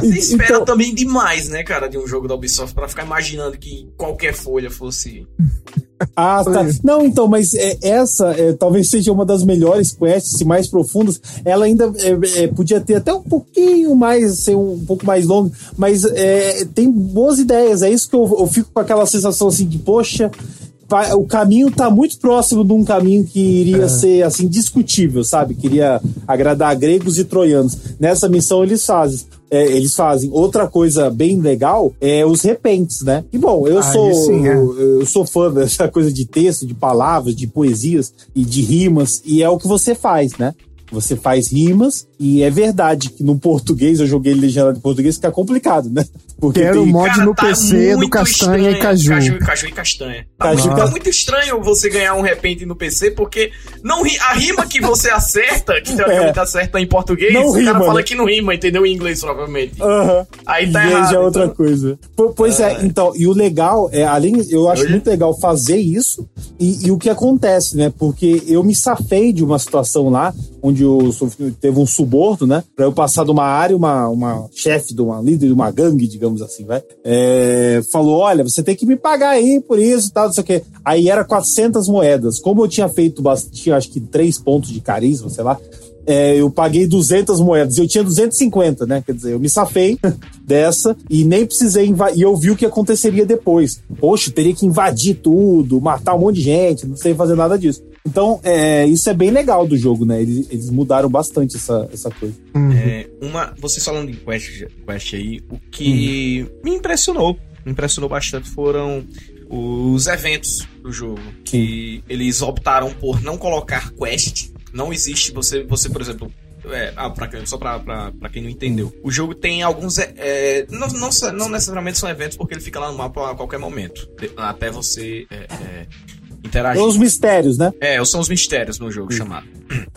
Speaker 3: Você espera então... também demais, né, cara, de um jogo da Ubisoft pra ficar imaginando que qualquer folha fosse.
Speaker 2: Ah, tá. Não, então, mas é, essa é, talvez seja uma das melhores quests mais profundas. Ela ainda é, é, podia ter até um pouquinho mais, ser um, um pouco mais longa, mas é, tem boas ideias. É isso que eu, eu fico com aquela sensação assim de, poxa, o caminho tá muito próximo de um caminho que iria é. ser assim discutível, sabe? Queria agradar gregos e troianos. Nessa missão eles fazem. É, eles fazem. Outra coisa bem legal é os repentes, né? E bom, eu sou sim, é. eu, eu, sou fã dessa coisa de texto, de palavras, de poesias e de rimas, e é o que você faz, né? Você faz rimas, e é verdade que no português, eu joguei legendado em português, fica complicado, né?
Speaker 1: Porque Quero o mod no tá PC do castanha e caju.
Speaker 3: Caju, caju e castanha. Tá, caju, muito, tá muito estranho você ganhar um repente no PC, porque não a rima que você acerta, que teoricamente é. acerta em português, não o rima, cara fala né? que não rima, entendeu? Em inglês, provavelmente.
Speaker 2: Uhum. Aí tá e errado. é outra então... coisa. Pois é. é, então, e o legal, é, além, eu acho muito legal fazer isso, e, e o que acontece, né? Porque eu me safei de uma situação lá, onde eu teve um suborno, né? Pra eu passar de uma área, uma, uma chefe de uma líder de uma gangue, digamos assim, vai. É, falou: olha, você tem que me pagar aí por isso tal, não sei o quê. Aí era 400 moedas. Como eu tinha feito, tinha acho que três pontos de carisma, sei lá. É, eu paguei 200 moedas. Eu tinha 250, né? Quer dizer, eu me safei dessa e nem precisei invadir. E eu vi o que aconteceria depois. Poxa, teria que invadir tudo, matar um monte de gente, não sei fazer nada disso. Então, é, isso é bem legal do jogo, né? Eles, eles mudaram bastante essa, essa coisa.
Speaker 3: Uhum. É, uma, você falando em Quest, Quest aí, o que uhum. me impressionou, me impressionou bastante foram os eventos do jogo. Que eles optaram por não colocar quest. Não existe você, você por exemplo, é, ah, pra, só pra, pra, pra, quem não entendeu. O jogo tem alguns. É, é não, não, não, necessariamente são eventos, porque ele fica lá no mapa a qualquer momento. Até você é, é interagir.
Speaker 2: São os mistérios, né?
Speaker 3: É, são os mistérios no jogo chamado.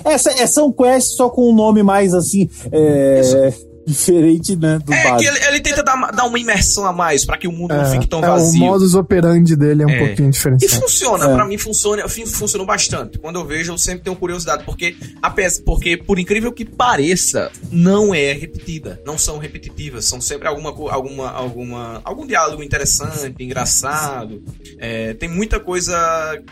Speaker 2: É, são quests só com um nome mais assim. É diferente, né, do
Speaker 3: É básico. que ele, ele, tenta dar, dar uma imersão a mais para que o mundo é, não fique tão
Speaker 1: é,
Speaker 3: vazio.
Speaker 1: O modus operandi dele é um é. pouquinho diferente.
Speaker 3: E funciona, é. para mim funciona, funcionou bastante. Quando eu vejo, eu sempre tenho curiosidade, porque a peça, porque por incrível que pareça, não é repetida, não são repetitivas, são sempre alguma alguma alguma algum diálogo interessante, engraçado. É, tem muita coisa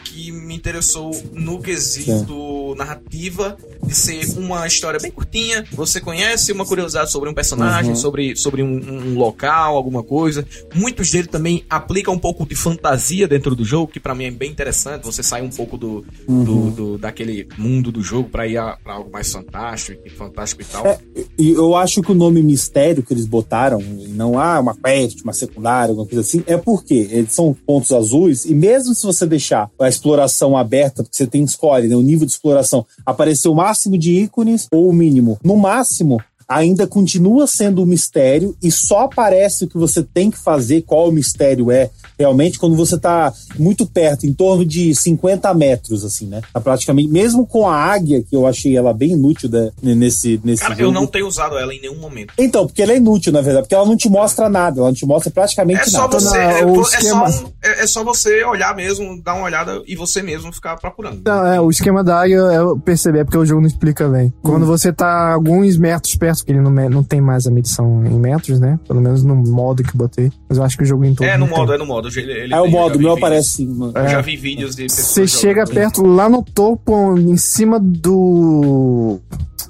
Speaker 3: que me interessou no quesito narrativa de ser uma história bem curtinha, você conhece uma curiosidade sobre sobre um personagem, uhum. sobre, sobre um, um, local, alguma coisa. Muitos deles também aplicam um pouco de fantasia dentro do jogo, que para mim é bem interessante. Você sai um pouco do, uhum. do, do, daquele mundo do jogo para ir para algo mais fantástico, fantástico e tal.
Speaker 2: É, e eu acho que o nome mistério que eles botaram, não há uma quest, uma secundária, alguma coisa assim, é porque eles são pontos azuis e mesmo se você deixar a exploração aberta, porque você tem escolhe, né, o nível de exploração, aparecer o máximo de ícones ou o mínimo. No máximo, ainda continua sendo um mistério e só aparece o que você tem que fazer, qual o mistério é realmente, quando você tá muito perto, em torno de 50 metros, assim, né? Tá praticamente, mesmo com a águia, que eu achei ela bem inútil né, nesse, nesse
Speaker 3: Cara, jogo. eu não tenho usado ela em nenhum momento.
Speaker 2: Então, porque ela é inútil, na verdade, porque ela não te mostra nada, ela não te mostra praticamente
Speaker 3: é
Speaker 2: nada.
Speaker 3: Só você, é, é, esquema... só, é, é, só você olhar mesmo, dar uma olhada e você mesmo ficar procurando.
Speaker 1: Não, é, o esquema da águia é porque o jogo não explica bem. Quando hum. você tá alguns metros perto, porque ele não, não tem mais a medição em metros, né? Pelo menos no modo que eu botei. Mas eu acho que o jogo em todo.
Speaker 3: É, no modo, tem. é no modo.
Speaker 2: Ele, ele é o modo, o meu aparece sim,
Speaker 3: mano. Eu já vi vídeos de
Speaker 1: Você chega perto lá no topo, em cima do.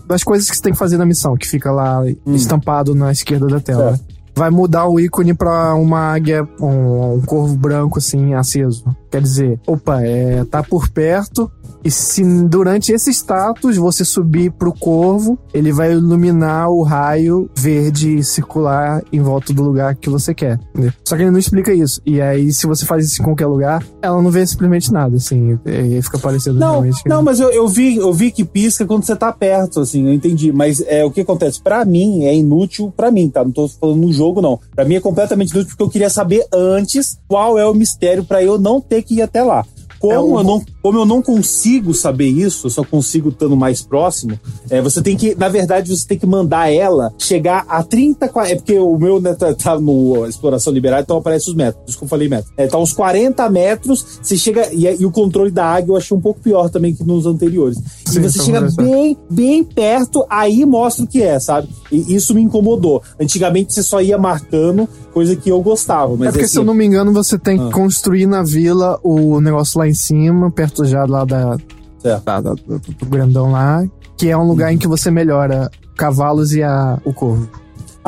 Speaker 1: das coisas que você tem que fazer na missão, que fica lá hum. estampado na esquerda da tela. Né? Vai mudar o ícone pra uma águia, um, um corvo branco assim, aceso. Quer dizer, opa, é, tá por perto, e se durante esse status você subir pro corvo, ele vai iluminar o raio verde circular em volta do lugar que você quer. Né? Só que ele não explica isso. E aí, se você faz isso em qualquer lugar, ela não vê simplesmente nada, assim. E fica parecendo
Speaker 2: não,
Speaker 1: realmente.
Speaker 2: Não, mas eu, eu, vi, eu vi que pisca quando você tá perto, assim, eu entendi. Mas é o que acontece? Para mim, é inútil para mim, tá? Não tô falando no jogo, não. Para mim é completamente inútil porque eu queria saber antes qual é o mistério para eu não ter que ir até lá. Como, é eu não, como eu não consigo saber isso, eu só consigo estando mais próximo, é, você tem que, na verdade, você tem que mandar ela chegar a 30. É porque o meu né, tá, tá no exploração liberada, então aparece os metros. Que eu falei metros. É, tá uns 40 metros, você chega. E, e, o controle da águia eu achei um pouco pior também que nos anteriores. Sim, e você chega bem, bem perto, aí mostra o que é, sabe? E isso me incomodou. Antigamente você só ia marcando, coisa que eu gostava. Mas
Speaker 1: é porque,
Speaker 2: assim,
Speaker 1: se eu não me engano, você tem que ah. construir na vila o negócio lá em cima, perto já lá da, da, da do, do, grandão lá, que é um lugar em que você melhora cavalos e a, o corvo.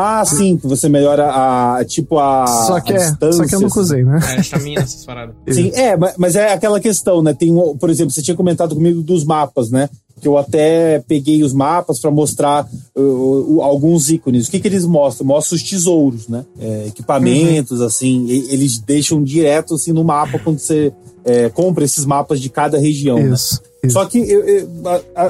Speaker 2: Ah, sim, que você melhora a. Tipo a.
Speaker 1: Só que,
Speaker 2: a
Speaker 1: é, só que eu nunca usei, né?
Speaker 3: É, estamina, essas paradas.
Speaker 2: Sim, é, mas é aquela questão, né? Tem, por exemplo, você tinha comentado comigo dos mapas, né? que eu até peguei os mapas para mostrar uh, uh, alguns ícones. O que, que eles mostram? Mostram os tesouros, né? É, equipamentos, uhum. assim. E, eles deixam direto assim no mapa quando você é, compra esses mapas de cada região. Né? Isso. Né? Isso. Só que eu, eu,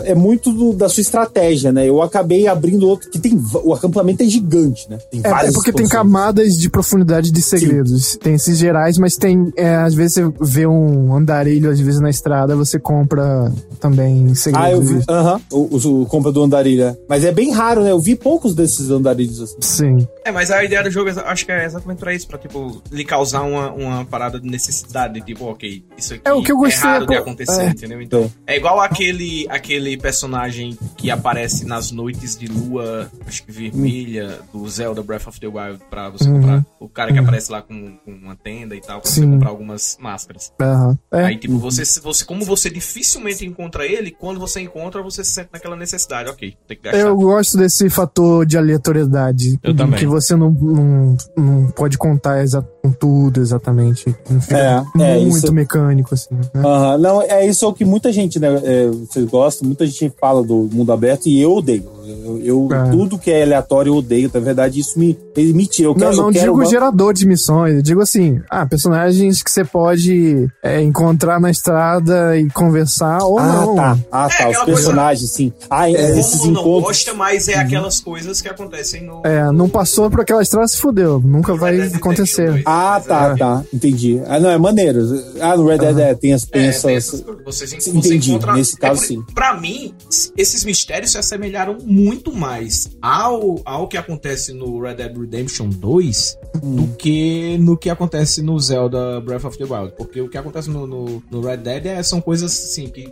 Speaker 2: é muito do, da sua estratégia, né? Eu acabei abrindo outro que tem o acampamento é gigante, né?
Speaker 1: Tem é, é porque tem camadas de profundidade de segredos. Sim. Tem esses gerais, mas tem é, às vezes você vê um andarilho às vezes na estrada, você compra também segredos.
Speaker 2: Ah, eu vi, aham, uh -huh, o, o, compra do andarilho, é. mas é bem raro, né? Eu vi poucos desses andarilhos assim.
Speaker 1: Sim.
Speaker 3: É, mas a ideia do jogo acho que é exatamente pra isso, pra tipo lhe causar uma, uma parada de necessidade, tipo, OK, isso aqui
Speaker 1: é o que eu gostei
Speaker 3: é raro de acontecer, é. entendeu? Então, é igual aquele, aquele personagem que aparece nas noites de lua, acho que vermelha, do Zelda Breath of the Wild pra você uhum. comprar. O cara que uhum. aparece lá com, com, uma tenda e tal, pra Sim. você comprar algumas máscaras.
Speaker 1: Uhum.
Speaker 3: É. Aí, tipo, você, você, como você dificilmente encontra ele, quando você encontra, você se sente naquela necessidade. Ok, tem que gastar.
Speaker 1: Eu gosto desse fator de aleatoriedade.
Speaker 3: Eu também.
Speaker 1: Que você não, não, não pode contar com tudo exatamente. É, é, muito isso... mecânico, assim.
Speaker 2: Né? Uhum. Não, é isso é o que muita gente, né? É, vocês gostam, muita gente fala do mundo aberto e eu odeio. Eu, eu é. tudo que é aleatório eu odeio. Na verdade, isso me, me tira. Eu
Speaker 1: quero, não, não
Speaker 2: digo
Speaker 1: uma... gerador de missões. Eu digo assim, ah, personagens que você pode é, encontrar na estrada e conversar ou
Speaker 2: ah,
Speaker 1: não.
Speaker 2: Tá. Ah, tá. É, Os personagens, coisa... sim. Ah,
Speaker 3: é, esses encontros. não gosta, mas é uhum. aquelas coisas que acontecem no.
Speaker 1: É, não passou por aquela estrada, se fudeu. Nunca vai acontecer.
Speaker 2: Ah, tá, tá. Entendi. Ah, não, é maneiro. Ah, no Red Dead uhum. é, tem as,
Speaker 3: vocês, Entendi. Encontra... Nesse caso, sim. Pra mim, esses mistérios se assemelharam muito mais ao, ao que acontece no Red Dead Redemption 2 hum. do que no que acontece no Zelda Breath of the Wild. Porque o que acontece no, no, no Red Dead é, são coisas assim que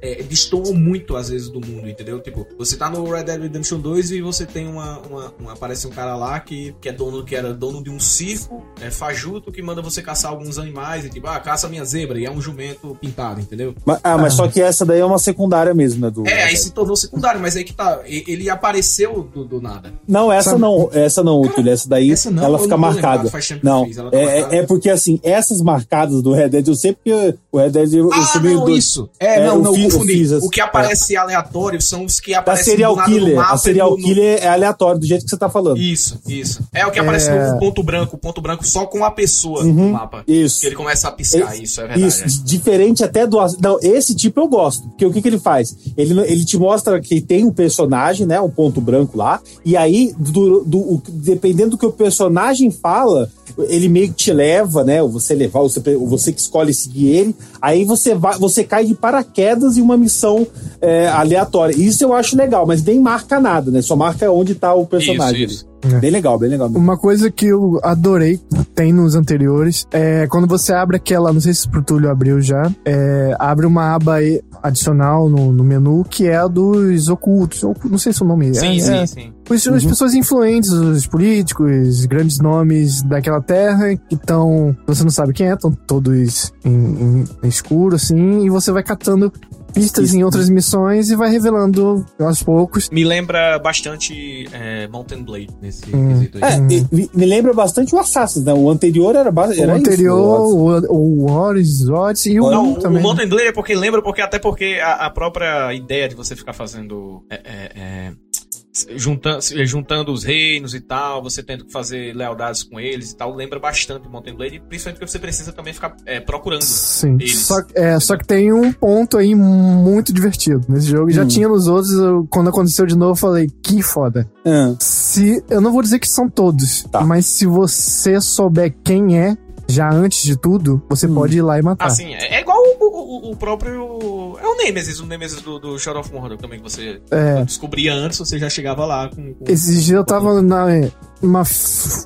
Speaker 3: é, destoam muito às vezes do mundo, entendeu? Tipo, você tá no Red Dead Redemption 2 e você tem uma, uma, uma, aparece um cara lá que, que é dono que era dono de um circo, é fajuto que manda você caçar alguns animais e tipo, ah, caça minha zebra e é um jumento pintado, entendeu?
Speaker 2: Mas, ah, mas ah. só que essa daí é uma secundária mesmo, né? Do
Speaker 3: é, aí se tornou secundário, mas aí que tá, ele apareceu do, do nada.
Speaker 2: Não, essa Sabe? não, essa não, Útil, essa daí essa não, ela fica marcada. Não, tá é, é, é, porque assim, essas marcadas do Red Dead, eu sei porque o Red Dead eu,
Speaker 3: ah, eu não, do... isso. É, é não, não, fiz, confundi. Fiz, o que aparece é. aleatório são os que aparecem
Speaker 2: a serial killer. a serial killer é aleatório, do jeito que você tá falando.
Speaker 3: Isso, isso. É o que aparece é... no ponto branco, ponto branco só com a pessoa uhum, no mapa.
Speaker 2: Isso.
Speaker 3: Que ele começa a piscar, isso é verdade. Isso,
Speaker 2: é. diferente até do... Não, esse tipo eu gosto, porque o que que ele faz? Ele, ele te mostra que tem um personagem, né? né? Um ponto branco lá. E aí, do, do, dependendo do que o personagem fala, ele meio que te leva, né? Você levar, você, você que escolhe seguir ele. Aí você vai, você cai de paraquedas em uma missão é, aleatória. Isso eu acho legal, mas nem marca nada, né? Só marca onde tá o personagem. Isso, isso. É. Bem legal, bem legal.
Speaker 1: Uma coisa que eu adorei, tem nos anteriores, é quando você abre aquela, não sei se o Túlio abriu já, é, abre uma aba adicional no, no, menu que é a dos ocultos, não sei se é o nome
Speaker 3: sim,
Speaker 1: é.
Speaker 3: Sim,
Speaker 1: é,
Speaker 3: sim.
Speaker 1: As, uhum. pessoas influentes, os políticos, grandes nomes daquela terra que estão. Você não sabe quem é, estão todos em, em, em escuro, assim, e você vai catando pistas Isso. em outras missões e vai revelando aos poucos.
Speaker 3: Me lembra bastante é, Mountain Blade nesse hum. quesito
Speaker 2: É, me, me, lembra bastante o Assassin's, né? O anterior era bastante.
Speaker 1: O anterior, isso, o, o Odyssey, Odyssey e o
Speaker 3: Não,
Speaker 1: também.
Speaker 3: O Mountain Blade é porque lembra, porque até porque a, a própria ideia de você ficar fazendo. É, é, é juntando, juntando os reinos e tal, você tendo que fazer lealdades com eles e tal, lembra bastante o Mountain Blade, principalmente porque você precisa também ficar é, procurando
Speaker 1: Sim. eles. Só, é, só que tem um ponto aí muito divertido nesse jogo. Hum. Já tinha nos outros, eu, quando aconteceu de novo, eu falei, que foda. É. Se, eu não vou dizer que são todos, tá. mas se você souber quem é, já antes de tudo, você hum. pode ir lá e matar.
Speaker 3: Assim, é igual o, o, o próprio. É o Nemesis, o Nemesis do, do Shadow of Mordor também, que você é. descobria antes, você já chegava lá com. com
Speaker 1: Esses dias eu tava na, uma,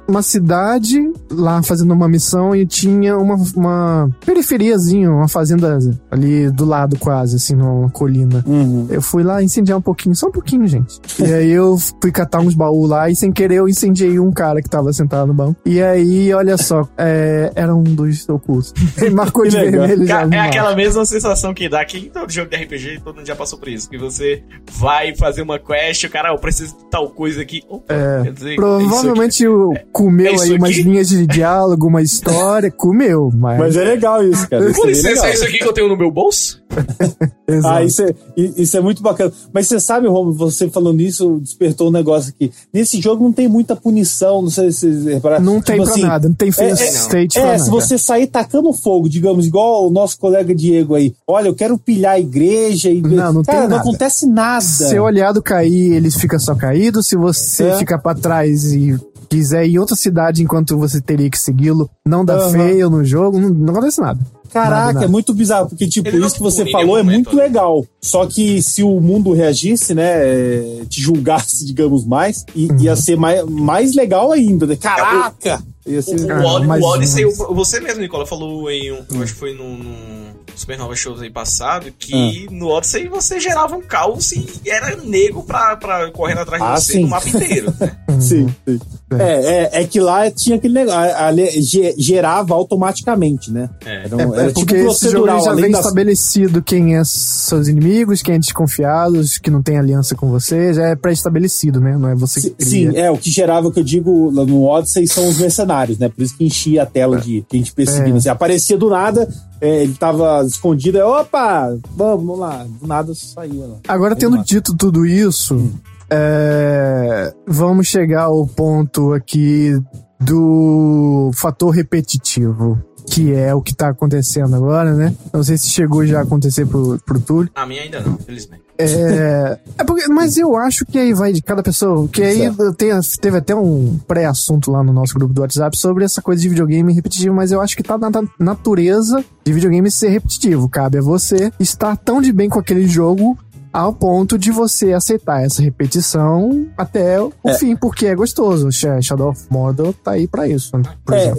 Speaker 1: uma cidade lá fazendo uma missão e tinha uma, uma periferiazinha, uma fazenda ali do lado quase, assim, numa colina. Uhum. Eu fui lá incendiar um pouquinho, só um pouquinho, gente. e aí eu fui catar uns baús lá e sem querer eu incendiei um cara que tava sentado no banco. E aí, olha só, é, era um dos ocultos. Ele marcou de vermelho já.
Speaker 3: É aquela mesma sensação que dá aqui em todo jogo de RPG, todo mundo já passou por isso. Que você vai fazer uma quest, o cara, eu preciso de tal coisa aqui. Opa,
Speaker 1: é, quer dizer, provavelmente comeu é aí umas linhas de diálogo, uma história, comeu, mas...
Speaker 2: Mas é legal isso, cara.
Speaker 3: Com licença, é isso aqui que eu tenho no meu bolso?
Speaker 2: ah, isso é, isso é muito bacana. Mas você sabe, Romulo, você falando isso, despertou um negócio aqui. Nesse jogo não tem muita punição, não sei se vocês repararam.
Speaker 1: Não tem tipo pra assim, nada, não tem face é, state
Speaker 2: É,
Speaker 1: é
Speaker 2: se você sair tacando fogo, digamos, igual o nosso colega Diego aí, olha, eu quero pilhar a igreja e...
Speaker 1: Não, não Cara,
Speaker 2: não acontece nada.
Speaker 1: Se o olhado cair, ele fica só caído, se você é. ficar pra trás e quiser ir em outra cidade enquanto você teria que segui-lo, não dá uhum. feio no jogo, não, não acontece nada.
Speaker 2: Caraca, nada, nada. é muito bizarro, porque, tipo, Ele isso que você falou é muito né? legal. Só que se o mundo reagisse, né, é, te julgasse, digamos, mais, uhum. ia ser mais, mais legal ainda, né? Caraca!
Speaker 3: Ia ser, o, o, o, o Odyssey, você mesmo, Nicola, falou em um, eu acho que foi num, num Supernova Shows aí passado, que ah. no Odyssey você gerava um caos e era nego pra, pra correndo atrás ah, de você sim. no mapa inteiro. Né?
Speaker 2: sim, sim. É, é, é, que lá tinha aquele negócio, ali, gerava automaticamente, né?
Speaker 1: É, era, um, é, era porque tipo esse jogo já vem das... estabelecido quem é seus inimigos, quem é desconfiado, que não tem aliança com você, já é pré-estabelecido, né? Não é você
Speaker 2: que Sim, é, o que gerava, o que eu digo no Odyssey são os mercenários, né? Por isso que enchia a tela é. de gente perseguindo. É. Assim, aparecia do nada, é, ele tava escondido, aí, opa, vamos lá, do nada saía lá.
Speaker 1: Agora, tendo dito tudo isso, hum. é, vamos chegar ao ponto aqui do fator repetitivo que é o que tá acontecendo agora, né? Não sei se chegou já a acontecer pro, pro Túlio.
Speaker 3: A minha ainda não, felizmente.
Speaker 1: É, é porque, mas eu acho que aí vai de cada pessoa. Que aí tem, teve até um pré-assunto lá no nosso grupo do WhatsApp sobre essa coisa de videogame repetitivo, mas eu acho que tá na natureza de videogame ser repetitivo. Cabe a você estar tão de bem com aquele jogo ao ponto de você aceitar essa repetição até o é. fim, porque é gostoso. Shadow of Mordor tá aí para isso, né?
Speaker 2: É,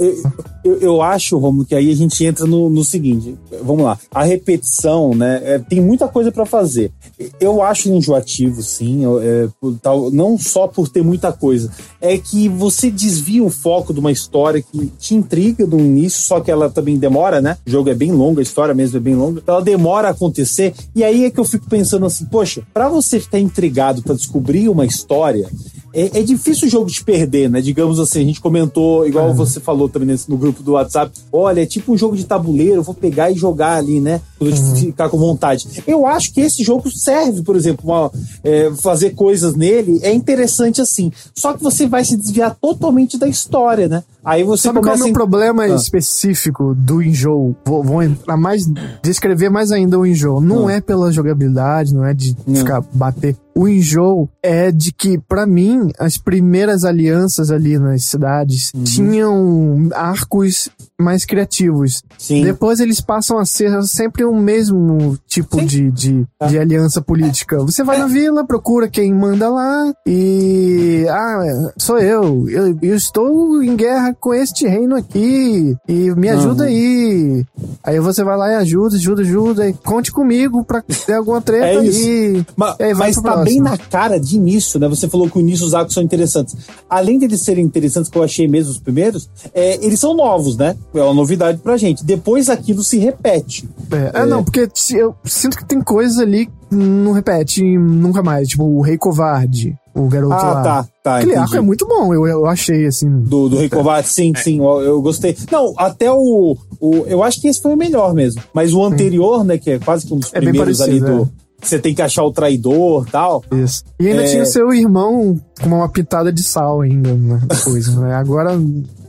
Speaker 2: eu, eu, acho, Romulo, que aí a gente entra no, no seguinte, vamos lá, a repetição, né, é, tem muita coisa para fazer. Eu acho enjoativo, sim, é, tal, não só por ter muita coisa, é que você desvia o foco de uma história que te intriga no início, só que ela também demora, né? O jogo é bem longo, a história mesmo é bem longa, ela demora a acontecer, e aí é que eu fico pensando assim, assim, poxa, para você ficar intrigado para descobrir uma história, é, é, difícil o jogo te perder, né? Digamos assim, a gente comentou, igual uhum. você falou também nesse, no grupo do WhatsApp, olha, é tipo um jogo de tabuleiro, vou pegar e jogar ali, né? Quando uhum. ficar com vontade. Eu acho que esse jogo serve, por exemplo, uma, é, fazer coisas nele é interessante assim. Só que você vai se desviar totalmente da história, né? Aí você
Speaker 1: Sabe qual é o meu problema ah. específico do enjoo? Vou, vou, entrar mais. descrever mais ainda o enjoo. Não ah. é pela jogabilidade, não é de não. ficar bater o enjoo é de que, para mim, as primeiras alianças ali nas cidades uhum. tinham arcos mais criativos. Sim. Depois eles passam a ser sempre o mesmo tipo de, de, ah. de, aliança política. Você vai é. na vila, procura quem manda lá e. Ah, sou eu. eu. Eu estou em guerra com este reino aqui e me ajuda uhum. aí. Aí você vai lá e ajuda, ajuda, ajuda. E conte comigo pra ter alguma treta é ali.
Speaker 2: Mas, mas tá bem na cara de início, né? Você falou que o início os arcos são interessantes. Além de eles serem interessantes, que eu achei mesmo os primeiros, é, eles são novos, né? É uma novidade pra gente. Depois aquilo se repete.
Speaker 1: É, é, é não, porque eu sinto que tem coisas ali que não repete nunca mais. Tipo, o Rei Covarde o garoto ah, lá. tá, tá. Aquele entendi. arco é muito bom, eu, eu achei, assim.
Speaker 2: Do, do Rei Covarde, sim, sim, eu, eu, gostei. Não, até o, o. Eu acho que esse foi o melhor mesmo. Mas o anterior, né, que é quase que um dos é primeiros parecido, ali do. É você tem que achar o traidor tal.
Speaker 1: Isso. E ainda é... tinha o seu irmão com uma pitada de sal ainda na coisa, né? Agora.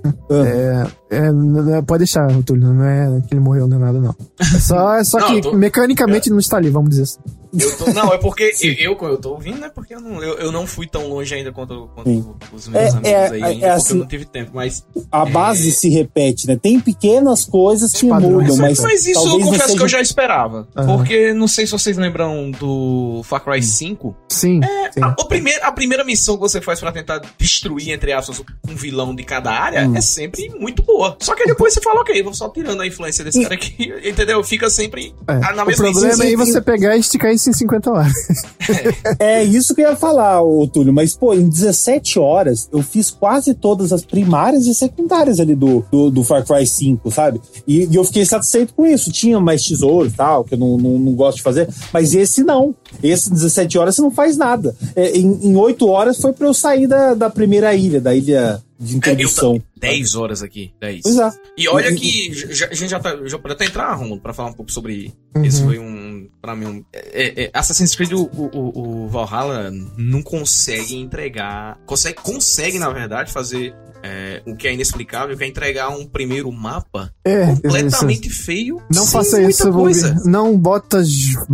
Speaker 1: Ah. É, é, pode deixar, Túlio, não é que ele morreu nem nada, não. É só, é só não, que tô... mecanicamente não está ali, vamos dizer assim.
Speaker 3: Tô, não, é porque eu, eu, eu tô ouvindo, né? Porque eu não, eu, eu não fui tão longe ainda quanto, quanto os meus é, amigos é, aí, ainda, é assim, eu não tive tempo, mas...
Speaker 2: A base se repete, né? Tem pequenas coisas que mudam, mas...
Speaker 3: Mas isso eu confesso seja... que eu já esperava. Uhum. Porque, não sei se vocês lembram do Far Cry 5.
Speaker 1: Sim.
Speaker 3: É, sim. A, a, primeira, a primeira missão que você faz pra tentar destruir, entre aspas, um vilão de cada área hum. é sempre muito boa. Só que depois você fala, ok, vou só tirando a influência desse cara aqui, entendeu? Fica sempre
Speaker 1: é. na mesma O problema é você pegar e esticar isso em 50 horas.
Speaker 2: É. isso que eu ia falar, ô Túlio. Mas, pô, em 17 horas eu fiz quase todas as primárias e secundárias ali do, do, do Far Cry 5, sabe? E, e, eu fiquei satisfeito com isso. Tinha mais tesouro e tal, que eu não, não, não, gosto de fazer. Mas esse não. Esse 17 horas você não faz nada. É, em, em 8 horas foi pra eu sair da, da primeira ilha, da ilha de introdução.
Speaker 3: É, 10 horas aqui, 10.
Speaker 2: Pois é.
Speaker 3: E olha que já, a gente já tá. Já pode até entrar, Romulo, pra falar um pouco sobre. Uhum. Esse foi um. Pra mim, um. É, é, Assassin's Creed, o, o, o, Valhalla não consegue entregar. Consegue, consegue, na verdade, fazer é, o que é inexplicável, que é entregar um primeiro mapa é, completamente isso. feio.
Speaker 1: Não faça isso, coisa. Não bota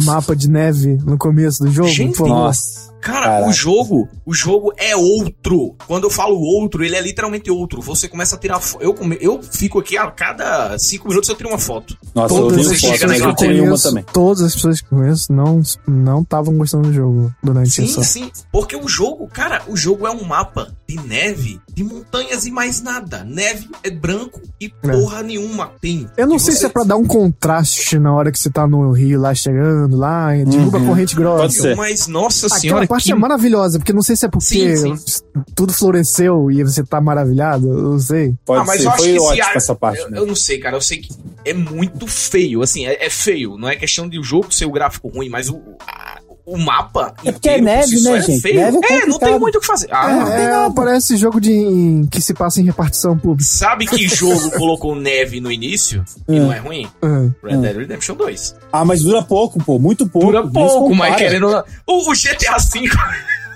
Speaker 1: mapa de neve no começo do jogo,
Speaker 3: Gente, Nossa. Cara, Caraca. o jogo, o jogo é outro. Quando eu falo outro, ele é literalmente outro. Você começa a tirar eu eu fico aqui a cada cinco minutos eu tiro uma foto.
Speaker 1: Nossa, todas eu as chega na eu conheço, também. Todas as pessoas que conheço não não estavam gostando do jogo durante
Speaker 3: sim,
Speaker 1: essa.
Speaker 3: Sim, sim. Porque o jogo, cara, o jogo é um mapa de neve, de montanhas e mais nada. Neve é branco e é. porra nenhuma tem.
Speaker 1: Eu não sei você... se é pra dar um contraste na hora que você tá no rio lá chegando lá, derruba uhum. a corrente grossa. Pode
Speaker 3: ser. Mas nossa senhora,
Speaker 1: parte que... é maravilhosa, porque não sei se é porque sim, sim. tudo floresceu e você tá maravilhado, eu não sei.
Speaker 2: Pode ah, mas ser, eu acho foi que essa parte.
Speaker 3: Eu, né? eu, não sei, cara, eu sei que é muito feio, assim, é, é feio, não é questão de o jogo ser o gráfico ruim, mas o, a, o mapa.
Speaker 2: É porque é neve, né, é gente?
Speaker 3: Feio. Neve é, é, não tem muito o que fazer.
Speaker 1: Ah, é, é parece jogo de que se passa em repartição pública.
Speaker 3: Sabe que jogo colocou neve no início e é. não é ruim? É. Red Dead Redemption 2.
Speaker 2: Ah, mas dura pouco, pô, muito pouco.
Speaker 3: Dura pouco, mas querendo. O, o GTA V.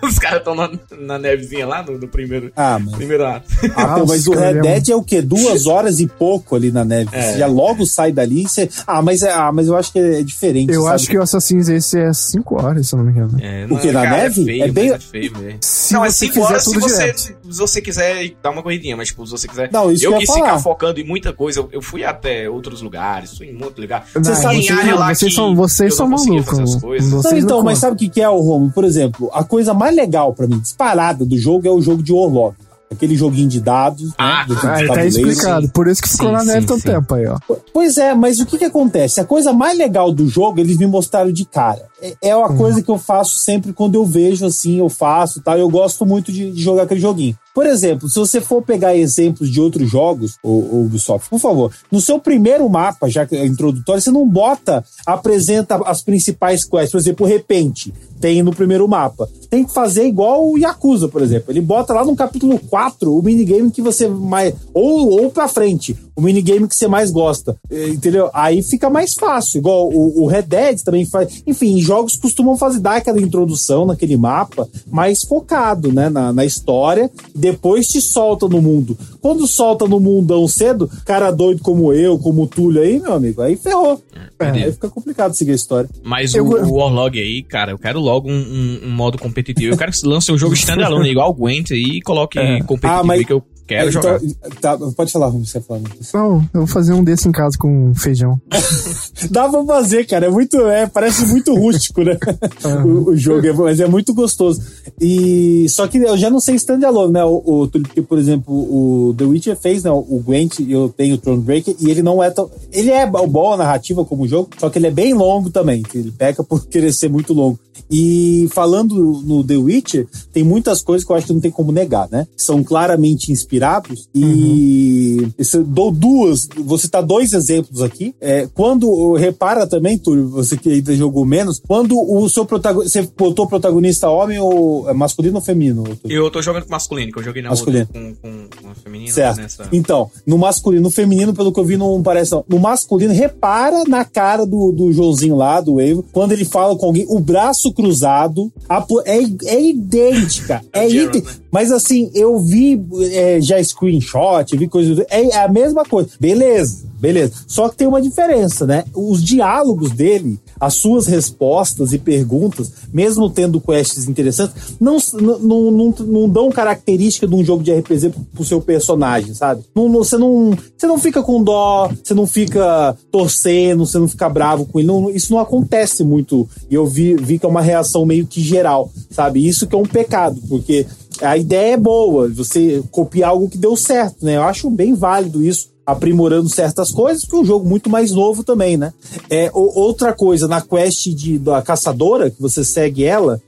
Speaker 3: Os caras estão na, na, nevezinha lá no, no primeiro,
Speaker 2: ah,
Speaker 3: mas... primeiro ato.
Speaker 2: Ah, pô, mas o Red Dead é o quê? Duas horas e pouco ali na neve. É. Você já logo sai dali você... Ah, mas, é, ah, mas eu acho que é diferente.
Speaker 1: Eu sabe? acho que o Assassin's esse é cinco horas, se eu não me engano.
Speaker 2: É, não, Porque na cara, é neve? É, feio, é bem. É feio,
Speaker 3: se não, é cinco horas se você, se você quiser dar uma corridinha, mas tipo, se você quiser. Não, isso eu, eu quis ficar focando em muita coisa. Eu, eu, fui até outros lugares, fui em muito lugar.
Speaker 1: Você sabe em área lá vocês são, vocês são malucos.
Speaker 2: Então, mas sabe o que é o Romo? Por exemplo, a coisa mais legal pra mim disparada do jogo é o jogo de Orlog. Aquele joguinho de dados. Né,
Speaker 1: ah, né, ah tá explicado. Por isso que ficou sim, na neve tanto tempo aí, ó.
Speaker 2: Pois é, mas o que que acontece? A coisa mais legal do jogo, eles me mostraram de cara. É, é uma uhum. coisa que eu faço sempre quando eu vejo assim, eu faço tal. Eu gosto muito de, de jogar aquele joguinho. Por exemplo, se você for pegar exemplos de outros jogos, o, Ubisoft, por favor, no seu primeiro mapa, já que é introdutório, você não bota, apresenta as principais quests. Por exemplo, repente, tem no primeiro mapa. Tem que fazer igual o Yakuza, por exemplo. Ele bota lá no capítulo 4 o minigame que você mais. Ou, ou pra frente, o minigame que você mais gosta. Entendeu? Aí fica mais fácil. Igual o, o Red Dead também faz. Enfim, jogos costumam fazer dar aquela introdução naquele mapa mais focado, né? Na, na história. Depois te solta no mundo. Quando solta no mundão cedo, cara doido como eu, como o Túlio aí, meu amigo, aí ferrou. É, aí fica complicado seguir a história.
Speaker 3: Mas eu... o, o Warlog aí, cara, eu quero logo um, um, um modo competitivo. Eu quero que lance um jogo standalone, igual o Gwent aí, e coloque é. competitivo ah, mas... que eu Quero então, jogar.
Speaker 2: Tá, pode falar, você falando.
Speaker 1: Não, eu vou fazer um desse em casa com feijão.
Speaker 2: Dá pra fazer, cara. É muito. É, parece muito rústico, né? Uhum. O, o, jogo, é, mas é muito gostoso. E só que eu já não sei standalone, né? O, o, porque, por exemplo, o The Witcher fez, né? O Gwent, eu tenho o Thronebreaker, e ele não é tão. Ele é bom a narrativa como jogo, só que ele é bem longo também. Ele peca por querer ser muito longo. E falando no The Witcher, tem muitas coisas que eu acho que não tem como negar, né? São claramente inspirados e uhum. dou duas, vou citar dois exemplos aqui. É, quando, repara também, Túlio, você que ainda jogou menos, quando o seu protagonista, você botou protagonista homem ou é masculino ou feminino?
Speaker 3: Eu tô jogando com masculino, que eu joguei na
Speaker 2: masculino. outra com, com, com feminino. Certo. Nessa... Então, no masculino, no feminino, pelo que eu vi, não parece não. No masculino, repara na cara do, do Joãozinho lá, do Evo, quando ele fala com alguém, o braço cruzado. é, é idêntica. É, é idêntica. Né? Mas assim, eu vi é, já screenshot, vi coisas. É, é a mesma coisa. Beleza, beleza. Só que tem uma diferença, né? Os diálogos dele, as suas respostas e perguntas, mesmo tendo quests interessantes, não, não, não, não dão característica de um jogo de RPG pro, pro seu personagem, sabe? Não, não, você, não, você não fica com dó, você não fica torcendo, você não fica bravo com ele. Não, isso não acontece muito. E eu vi, vi que é uma reação meio que geral, sabe? Isso que é um pecado, porque a ideia é boa, você copiar algo que deu certo, né? Eu acho bem válido isso, aprimorando certas coisas, porque é um jogo muito mais novo também, né? É, outra coisa, na quest de, da caçadora, que você segue ela,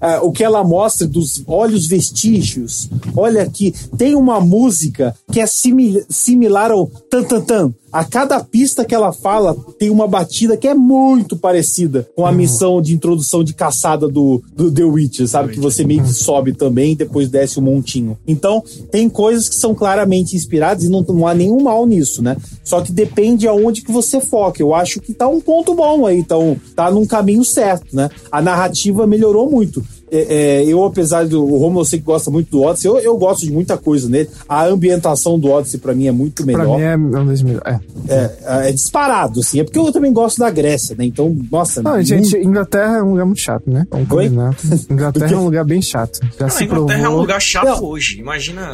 Speaker 2: é, o que ela mostra dos olhos vestígios. Olha aqui, tem uma música que é similar ao tan tan tan a cada pista que ela fala tem uma batida que é muito parecida com a uhum. missão de introdução de caçada do, do The Witcher, sabe? Que você meio que sobe também e depois desce um montinho. Então, tem coisas que são claramente inspiradas e não, não há nenhum mal nisso, né? Só que depende aonde que você foca. Eu acho que tá um ponto bom aí, então tá num caminho certo, né? A narrativa melhorou muito. É, é, eu, apesar do o Romulo, eu sei que gosta muito do Odyssey, eu, eu gosto de muita coisa nele. A ambientação do Odyssey, pra mim, é muito melhor. Pra mim é um dos melhores. É. É, é, disparado, assim. É porque eu também gosto da Grécia, né? Então, nossa.
Speaker 1: Não, muito... gente, Inglaterra é um lugar muito chato, né? Vamos Oi? Inglaterra é um lugar bem chato.
Speaker 3: Já não, se Inglaterra provou... é um lugar chato não. hoje. Imagina.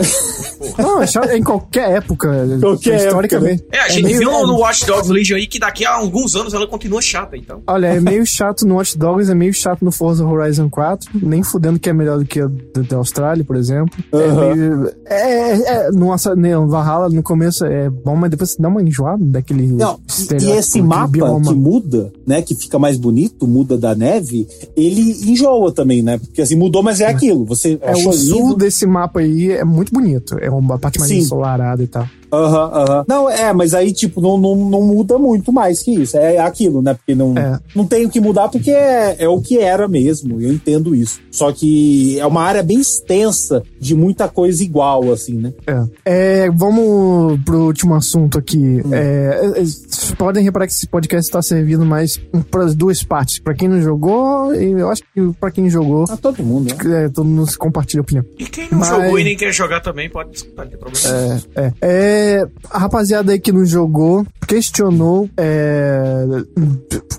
Speaker 1: não, é chato em qualquer época.
Speaker 2: Qualquer
Speaker 1: historicamente.
Speaker 3: Época, né? É, a gente é viu no, no Watch Dogs Legion aí que daqui a alguns anos ela continua chata, então.
Speaker 1: Olha, é meio chato no Watch Dogs, é meio chato no Forza Horizon 4. Nem fudendo que é melhor do que a da Austrália, por exemplo. Uhum. É, é, é, no, no Valhalla, no começo é bom, mas depois dá uma enjoada daquele.
Speaker 2: Não, e esse mapa bioma. que muda, né? Que fica mais bonito, muda da neve, ele enjoa também, né? Porque assim, mudou, mas é, é. aquilo. Você
Speaker 1: é, o sul lindo. desse mapa aí é muito bonito. É uma parte mais Sim. ensolarada e tal.
Speaker 2: Aham, uhum, aham. Uhum. Não, é, mas aí, tipo, não, não, não muda muito mais que isso. É aquilo, né? Porque não, é. não tem o que mudar porque é, é o que era mesmo. Eu entendo isso. Só que é uma área bem extensa de muita coisa igual, assim, né?
Speaker 1: É. é vamos pro último assunto aqui. Hum. É, é podem reparar que esse podcast está servindo mais para as duas partes. Para quem não jogou, e eu acho que para quem jogou.
Speaker 2: A todo mundo,
Speaker 1: né? É, todo mundo compartilha a opinião.
Speaker 3: E quem não Mas... jogou e nem quer jogar também, pode escutar, não tem
Speaker 1: problema. É, é. é a rapaziada aí que não jogou questionou é,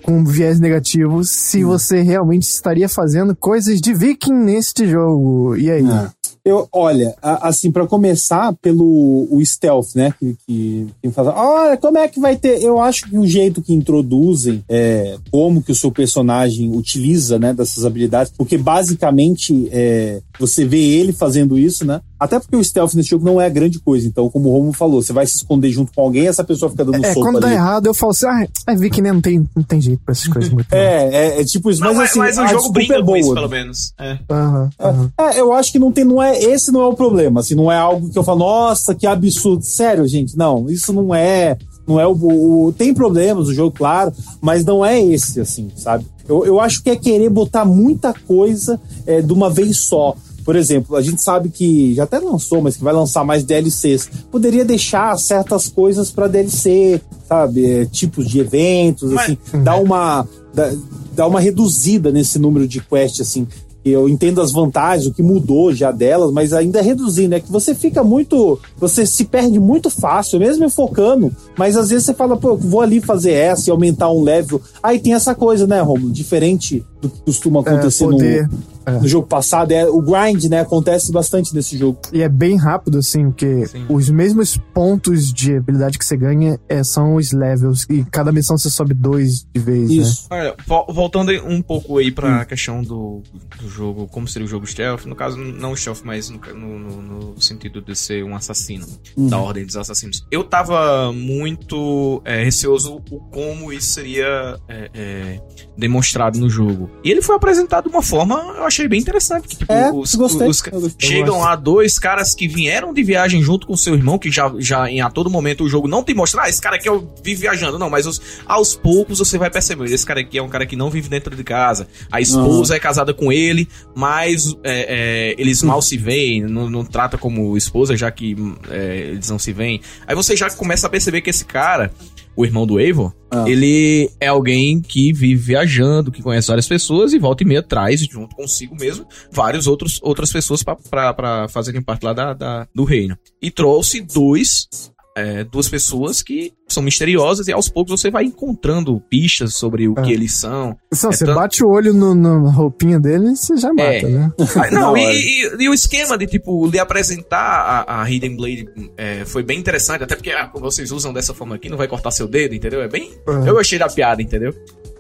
Speaker 1: com viés negativo se hum. você realmente estaria fazendo coisas de viking neste jogo. E aí? É.
Speaker 2: Eu, olha, assim, para começar pelo o stealth, né? Que, que, que fala, olha, como é que vai ter? Eu acho que o jeito que introduzem é, como que o seu personagem utiliza, né, dessas habilidades, porque basicamente é, você vê ele fazendo isso, né? Até porque o stealth nesse jogo não é grande coisa. Então, como o Romulo falou, você vai se esconder junto com alguém essa pessoa fica dando
Speaker 1: é,
Speaker 2: soco
Speaker 1: quando
Speaker 2: ali.
Speaker 1: dá errado, eu falo assim, ah, é, vi que nem não tem, não tem jeito pra essas coisas muito.
Speaker 2: é, é, é, tipo isso. Mas, mas assim,
Speaker 3: mas o jogo brinca é boa. com isso, pelo menos. É.
Speaker 1: Uhum,
Speaker 2: uhum. é. eu acho que não tem, não é, esse não é o problema. Assim, não é algo que eu falo, nossa, que absurdo. Sério, gente, não, isso não é não é o, o, tem problemas o jogo claro mas não é esse assim sabe eu, eu acho que é querer botar muita coisa é, de uma vez só por exemplo, a gente sabe que já até lançou, mas que vai lançar mais DLCs. Poderia deixar certas coisas para DLC, sabe? É, tipos de eventos, mas, assim, dar uma dar, dar uma reduzida nesse número de quests, assim. Eu entendo as vantagens, o que mudou já delas, mas ainda é reduzindo. É que você fica muito. Você se perde muito fácil, mesmo focando. Mas às vezes você fala, pô, eu vou ali fazer essa e aumentar um level. Aí tem essa coisa, né, Romulo? Diferente do que costuma é, acontecer é, poder, no, é. no jogo passado. É, o grind, né, acontece bastante nesse jogo.
Speaker 1: E é bem rápido, assim, porque Sim. os mesmos pontos de habilidade que você ganha é, são os levels. E cada missão você sobe dois de vez. Né? Isso.
Speaker 3: Né? Olha, voltando um pouco aí pra hum. questão do, do jogo, como seria o jogo stealth, no caso, não stealth, mas no, no, no sentido de ser um assassino, hum. da ordem dos assassinos. Eu tava muito é, receoso o como isso seria é, é, demonstrado no jogo. E ele foi apresentado de uma forma, eu achei bem interessante. Que, tipo,
Speaker 2: é, os, gostei. Os,
Speaker 3: os, chegam lá dois caras que vieram de viagem junto com seu irmão, que já, já em a todo momento o jogo não te mostra, ah, esse cara aqui eu vive viajando. Não, mas os, aos poucos você vai perceber, esse cara aqui é um cara que não vive dentro de casa. A esposa uhum. é casada com ele, mas é, é, eles mal se veem, não, não trata como esposa, já que é, eles não se veem. Aí você já começa a perceber que esse cara o irmão do Eivor, ah. ele é alguém que vive viajando, que conhece várias pessoas e volta e meia traz, junto consigo mesmo, várias outros, outras pessoas para fazerem parte lá da, da, do reino. E trouxe dois é, duas pessoas que são misteriosas e aos poucos você vai encontrando pistas sobre o é. que eles são.
Speaker 1: Não, é você tanto... bate o olho no, na roupinha dele e você já mata, é. né?
Speaker 3: Ah, não, e, e, e, o esquema de, tipo, de apresentar a, a Hidden Blade é, foi bem interessante, até porque ah, vocês usam dessa forma aqui, não vai cortar seu dedo, entendeu? É bem... É. Eu achei da piada, entendeu?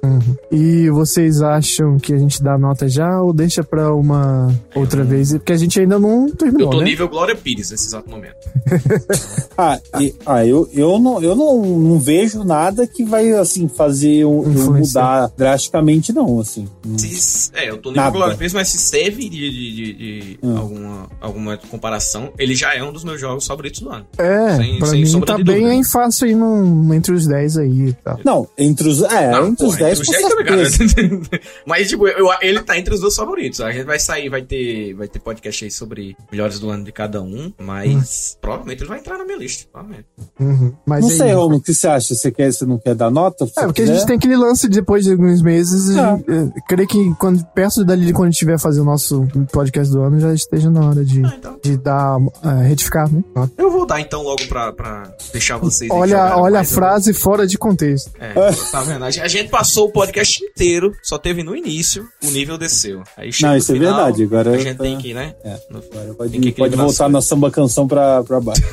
Speaker 1: Uhum. E vocês acham que a gente dá nota já ou deixa pra uma outra vez? Porque a gente ainda não terminou.
Speaker 3: Eu tô
Speaker 1: né?
Speaker 3: nível Glória Pires nesse exato momento.
Speaker 2: ah, e, ah eu, eu, não, eu não, não vejo nada que vai assim fazer eu mudar drasticamente, não. Assim,
Speaker 3: se, é, eu tô nível nada. Glória Pires, mas se serve de, de, de, de hum. alguma, alguma comparação, ele já é um dos meus jogos favoritos do ano.
Speaker 1: É, sem, pra sem mim tá bem em fácil aí no, entre os 10 aí e tal.
Speaker 2: Não, entre os, é, não, entre os 10 10 com
Speaker 3: Mas, tipo, eu, ele tá entre os dois favoritos. A gente vai sair, vai ter, vai ter podcast aí sobre melhores do ano de cada um, mas hum. provavelmente ele vai entrar na minha lista.
Speaker 1: Uhum.
Speaker 2: Mas não aí, sei, o que você acha? Você quer, você não quer dar nota?
Speaker 1: É, porque quiser? a gente tem aquele lance depois de alguns meses. Ah. E, creio que quando, perto dali, quando a gente tiver fazer o nosso podcast do ano, já esteja na hora de, ah, então. de dar, uh, retificar, né?
Speaker 3: Eu vou dar então logo pra, pra deixar vocês.
Speaker 1: Olha, olha a frase fora de contexto.
Speaker 3: É, tá vendo? A gente passou o podcast inteiro, só teve no início, o nível desceu. Aí
Speaker 2: Não, isso final, é verdade. Agora
Speaker 3: a gente tá... tem que, né? É.
Speaker 2: Pode, que pode voltar na samba canção pra, pra baixo.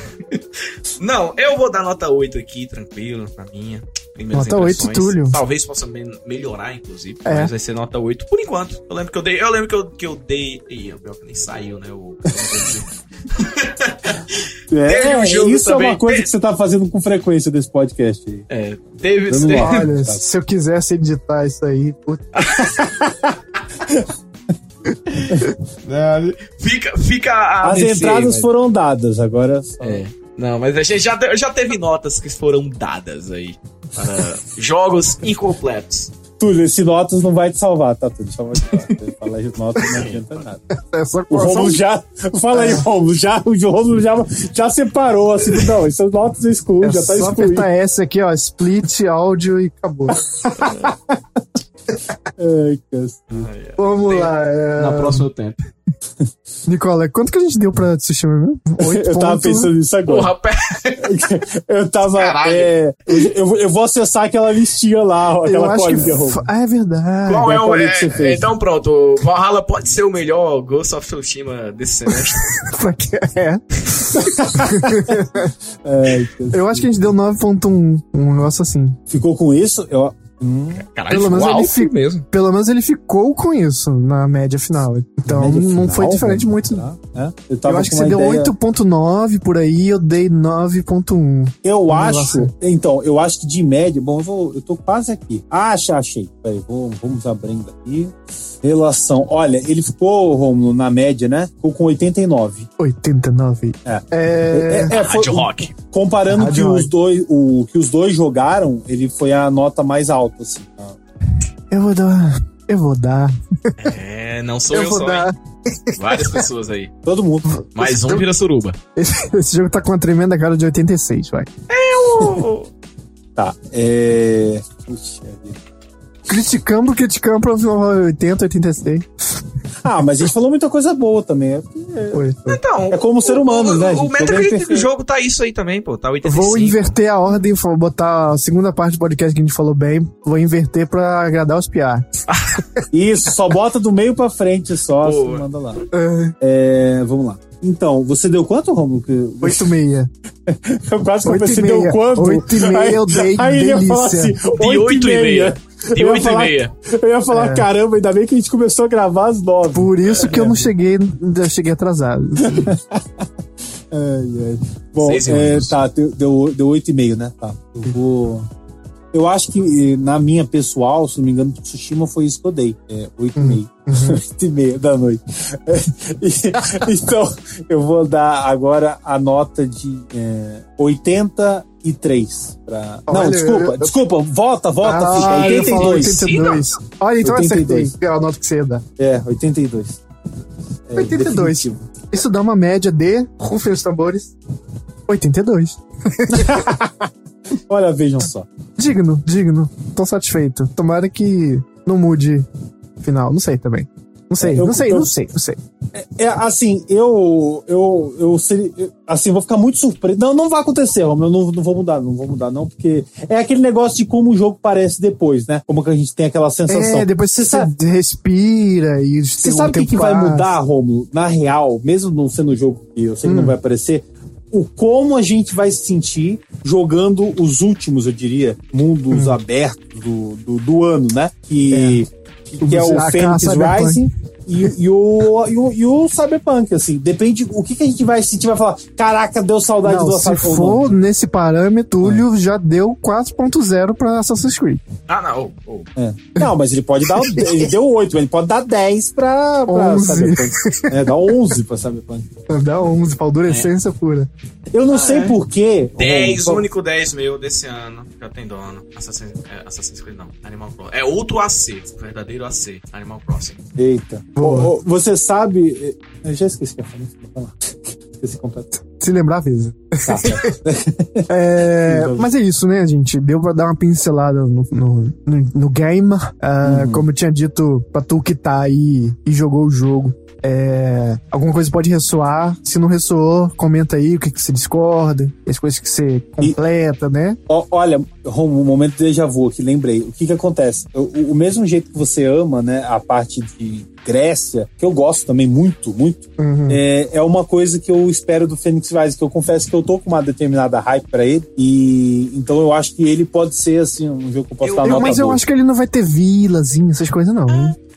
Speaker 3: Não, eu vou dar nota 8 aqui, tranquilo, pra minha.
Speaker 1: Nota 8, Túlio.
Speaker 3: Talvez possa me melhorar, inclusive. É. Mas vai ser nota 8 por enquanto. Eu lembro que eu dei. Eu lembro que eu, que eu dei. Ih, o nem saiu, né? O.
Speaker 2: é, um isso também. é uma coisa que você tá fazendo com frequência desse podcast aí.
Speaker 3: É, teve.
Speaker 1: teve... Olha, se eu quisesse editar isso aí, puta.
Speaker 3: fica, fica a
Speaker 2: As entradas mas... foram dadas, agora. Só...
Speaker 3: É. Não, mas a gente já, já teve notas que foram dadas aí para jogos incompletos.
Speaker 2: Túlio, esse Notas não vai te salvar, tá, Túlio? Só vai te falar. Falar de Notas não adianta nada. É o Romulo já. Fala aí, Romulo. Já, o Romulo já, já separou, assim. Não, esses Notas eu excluo, é já tá excluído. Só
Speaker 1: apertar essa aqui, ó. Split, áudio e acabou. Ai, cacete. Vamos lá. É...
Speaker 3: Na próxima tempo.
Speaker 1: Nicola, quanto que a gente deu pra Tsushima mesmo?
Speaker 2: eu tava pensando nisso agora. Porra, eu tava. É, eu, eu vou acessar aquela listinha lá, aquela colinha.
Speaker 1: Ah, é verdade.
Speaker 3: Qual é o. É, então pronto, Valhalla pode ser o melhor Ghost of Tsushima desse semestre.
Speaker 1: pra que é? é eu acho que a gente deu 9.1, um negócio assim.
Speaker 2: Ficou com isso? Eu,
Speaker 1: Hum. Caralho, pelo menos ele fi... mesmo. Pelo menos ele ficou com isso na média final. Então média não final, foi diferente muito. É? Eu, eu, acho que você ideia... deu 8.9 por aí, eu dei 9.1.
Speaker 2: Eu acho. Então, eu acho que de média. Bom, eu, vou, eu tô quase aqui. Ah, achei. Peraí, vamos abrindo aqui. Relação. Olha, ele ficou, Romulo, na média, né? Ficou com 89.
Speaker 1: 89.
Speaker 2: É. É, é, é foi, rock. Comparando que os dois, o que os dois jogaram, ele foi a nota mais alta, assim.
Speaker 1: Eu vou dar. Eu vou dar.
Speaker 3: É, não sou eu, eu vou só, dar. Várias pessoas aí.
Speaker 2: Todo mundo.
Speaker 3: Mais um vira suruba.
Speaker 1: Esse, esse, jogo tá com uma tremenda cara de 86, vai.
Speaker 2: Eu! tá, é. Puxa vida.
Speaker 1: Criticamos, criticamos pra 80, 86.
Speaker 2: Ah, mas a gente falou muita coisa boa também. É, foi, foi. Então, é como o, ser humano,
Speaker 3: o,
Speaker 2: né?
Speaker 3: O Metacritic do jogo tá isso aí também, pô. Tá 85.
Speaker 1: Vou inverter a ordem, vou botar a segunda parte do podcast que a gente falou bem. Vou inverter pra agradar os piar.
Speaker 2: isso, só bota do meio pra frente só, assim, manda lá. É. É, vamos lá. Então, você deu quanto, Romulo? Que...
Speaker 1: 8,6.
Speaker 2: eu quase que você deu quanto?
Speaker 1: 8,5 eu dei
Speaker 2: Aí
Speaker 1: ele ia falar
Speaker 2: assim, 8,5.
Speaker 3: De 8 e meia.
Speaker 2: Eu ia falar, é. caramba, ainda bem que a gente começou a gravar às 9.
Speaker 1: Por isso que eu não cheguei, ainda cheguei atrasado.
Speaker 2: ai, ai. Bom, é, tá, deu, deu 8,5, né? Tá. Eu vou. Eu acho que na minha pessoal, se não me engano, Tsushima foi isso que eu dei. É, 8 e meio. Uhum. 8 e meia da noite. e, então, eu vou dar agora a nota de é, 83. Pra... Olha, não, desculpa, eu... desculpa, volta, volta, ah, fica 82.
Speaker 1: 82. Olha, então 82. acertei a nota que você ia dar.
Speaker 2: É, 82.
Speaker 1: É, 82. Definitivo. Isso dá uma média de, rufem os tambores, 82.
Speaker 2: Olha, vejam só.
Speaker 1: Digno, digno. Tô satisfeito. Tomara que não mude final. Não sei também. Não sei, eu, não sei, eu, não sei, não sei.
Speaker 2: É, é, assim, eu, eu, eu seria, assim, vou ficar muito surpreso. Não, não vai acontecer, Romulo, eu não, não vou mudar, não vou mudar não, porque é aquele negócio de como o jogo parece depois, né? Como que a gente tem aquela sensação.
Speaker 1: É, depois você, sabe, respira e
Speaker 2: Você sabe o que, que vai mudar, Romulo? Na real, mesmo não sendo um jogo que eu sei que hum. não vai aparecer, o como a gente vai se sentir jogando os últimos, eu diria, mundos hum. abertos do, do, do, ano, né? Que, é. que, que é o Phoenix Rising e, e, o, e, o, e o Cyberpunk, assim. Depende o que, que a gente vai sentir, vai falar, caraca, deu saudade não, do
Speaker 1: Assassin's Creed. Se for nesse parâmetro, Túlio é. já deu 4.0 pra Assassin's Creed.
Speaker 3: Ah, não. Oh,
Speaker 2: oh. É. Não, mas ele pode dar, ele deu 8, mas ele pode dar 10 pra, pra 11. Cyberpunk. É, dá 11 pra Cyberpunk.
Speaker 1: Dá 11, pra adolescência é. pura.
Speaker 2: Eu não ah, sei é. porquê.
Speaker 3: 10, o único 10 meu desse ano, já tem dono. Assassin's, é, Assassin's Creed não, Animal Crossing. É outro AC, o verdadeiro AC, Animal Crossing.
Speaker 2: Eita. Oh, você sabe. Eh, eu já esqueci que falei. Esqueci completo.
Speaker 1: Se lembrar, avisa. Tá, é, mas é isso, né, gente? Deu pra dar uma pincelada no, no, no game. Uh, uhum. Como eu tinha dito pra tu que tá aí e jogou o jogo. É, alguma coisa pode ressoar. Se não ressoou, comenta aí o que, que você discorda, as coisas que você completa, e, né?
Speaker 2: Ó, olha, um momento de déjà vu aqui, lembrei. O que que acontece? O, o mesmo jeito que você ama, né, a parte de Grécia, que eu gosto também muito, muito, uhum. é, é uma coisa que eu espero do Phoenix Rise, que eu confesso que eu tô com uma determinada hype para ele, e então eu acho que ele pode ser, assim, um jogo que eu posso eu, dar
Speaker 1: eu,
Speaker 2: nota
Speaker 1: Mas
Speaker 2: boa.
Speaker 1: eu acho que ele não vai ter vilazinha, essas coisas não.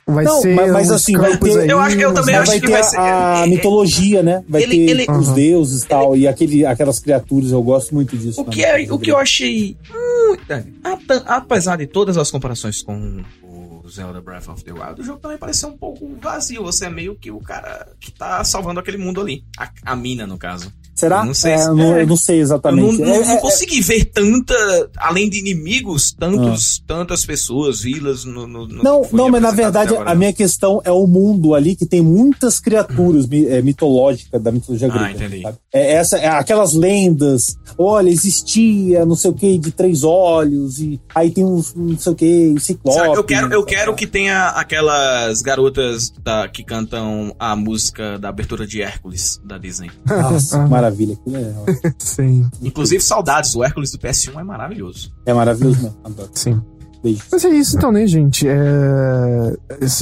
Speaker 1: Vai
Speaker 2: não,
Speaker 1: ser
Speaker 2: mas, mas assim, vai ter,
Speaker 3: aí, eu acho eu também acho
Speaker 2: vai
Speaker 3: que
Speaker 2: ter vai ser, a, mitologia, né? Vai ele, ter ele, os uhum. deuses e tal, e aquele, aquelas criaturas, eu gosto muito disso.
Speaker 3: O, que, é, o que eu achei muito, apesar de todas as comparações com o Zelda Breath of the Wild, o jogo também pareceu um pouco vazio. Você é meio que o cara que tá salvando aquele mundo ali. A, a mina, no caso.
Speaker 2: Será? Eu não sei, é, não, eu não sei exatamente.
Speaker 3: Eu não, não, não é, é, consegui ver tanta, além de inimigos, tantos, ah. tantas pessoas, vilas no. no, no
Speaker 2: não, não, mas na verdade a minha questão é o mundo ali que tem muitas criaturas hum. mitológicas da mitologia ah, grega. Entendi. Sabe? É, essa, é aquelas lendas. Olha, existia não sei o que de três olhos e aí tem um não sei o que, ciclope.
Speaker 3: Eu quero, eu quero que tenha aquelas garotas da, que cantam a música da abertura de Hércules da Disney.
Speaker 2: Nossa, maravilha. Aquilo
Speaker 1: é... Sim.
Speaker 3: Inclusive, saudades. O Hércules do PS1 é maravilhoso.
Speaker 2: É maravilhoso mesmo. Adoro.
Speaker 1: Sim. Beijo. Mas é isso então, né, gente? É...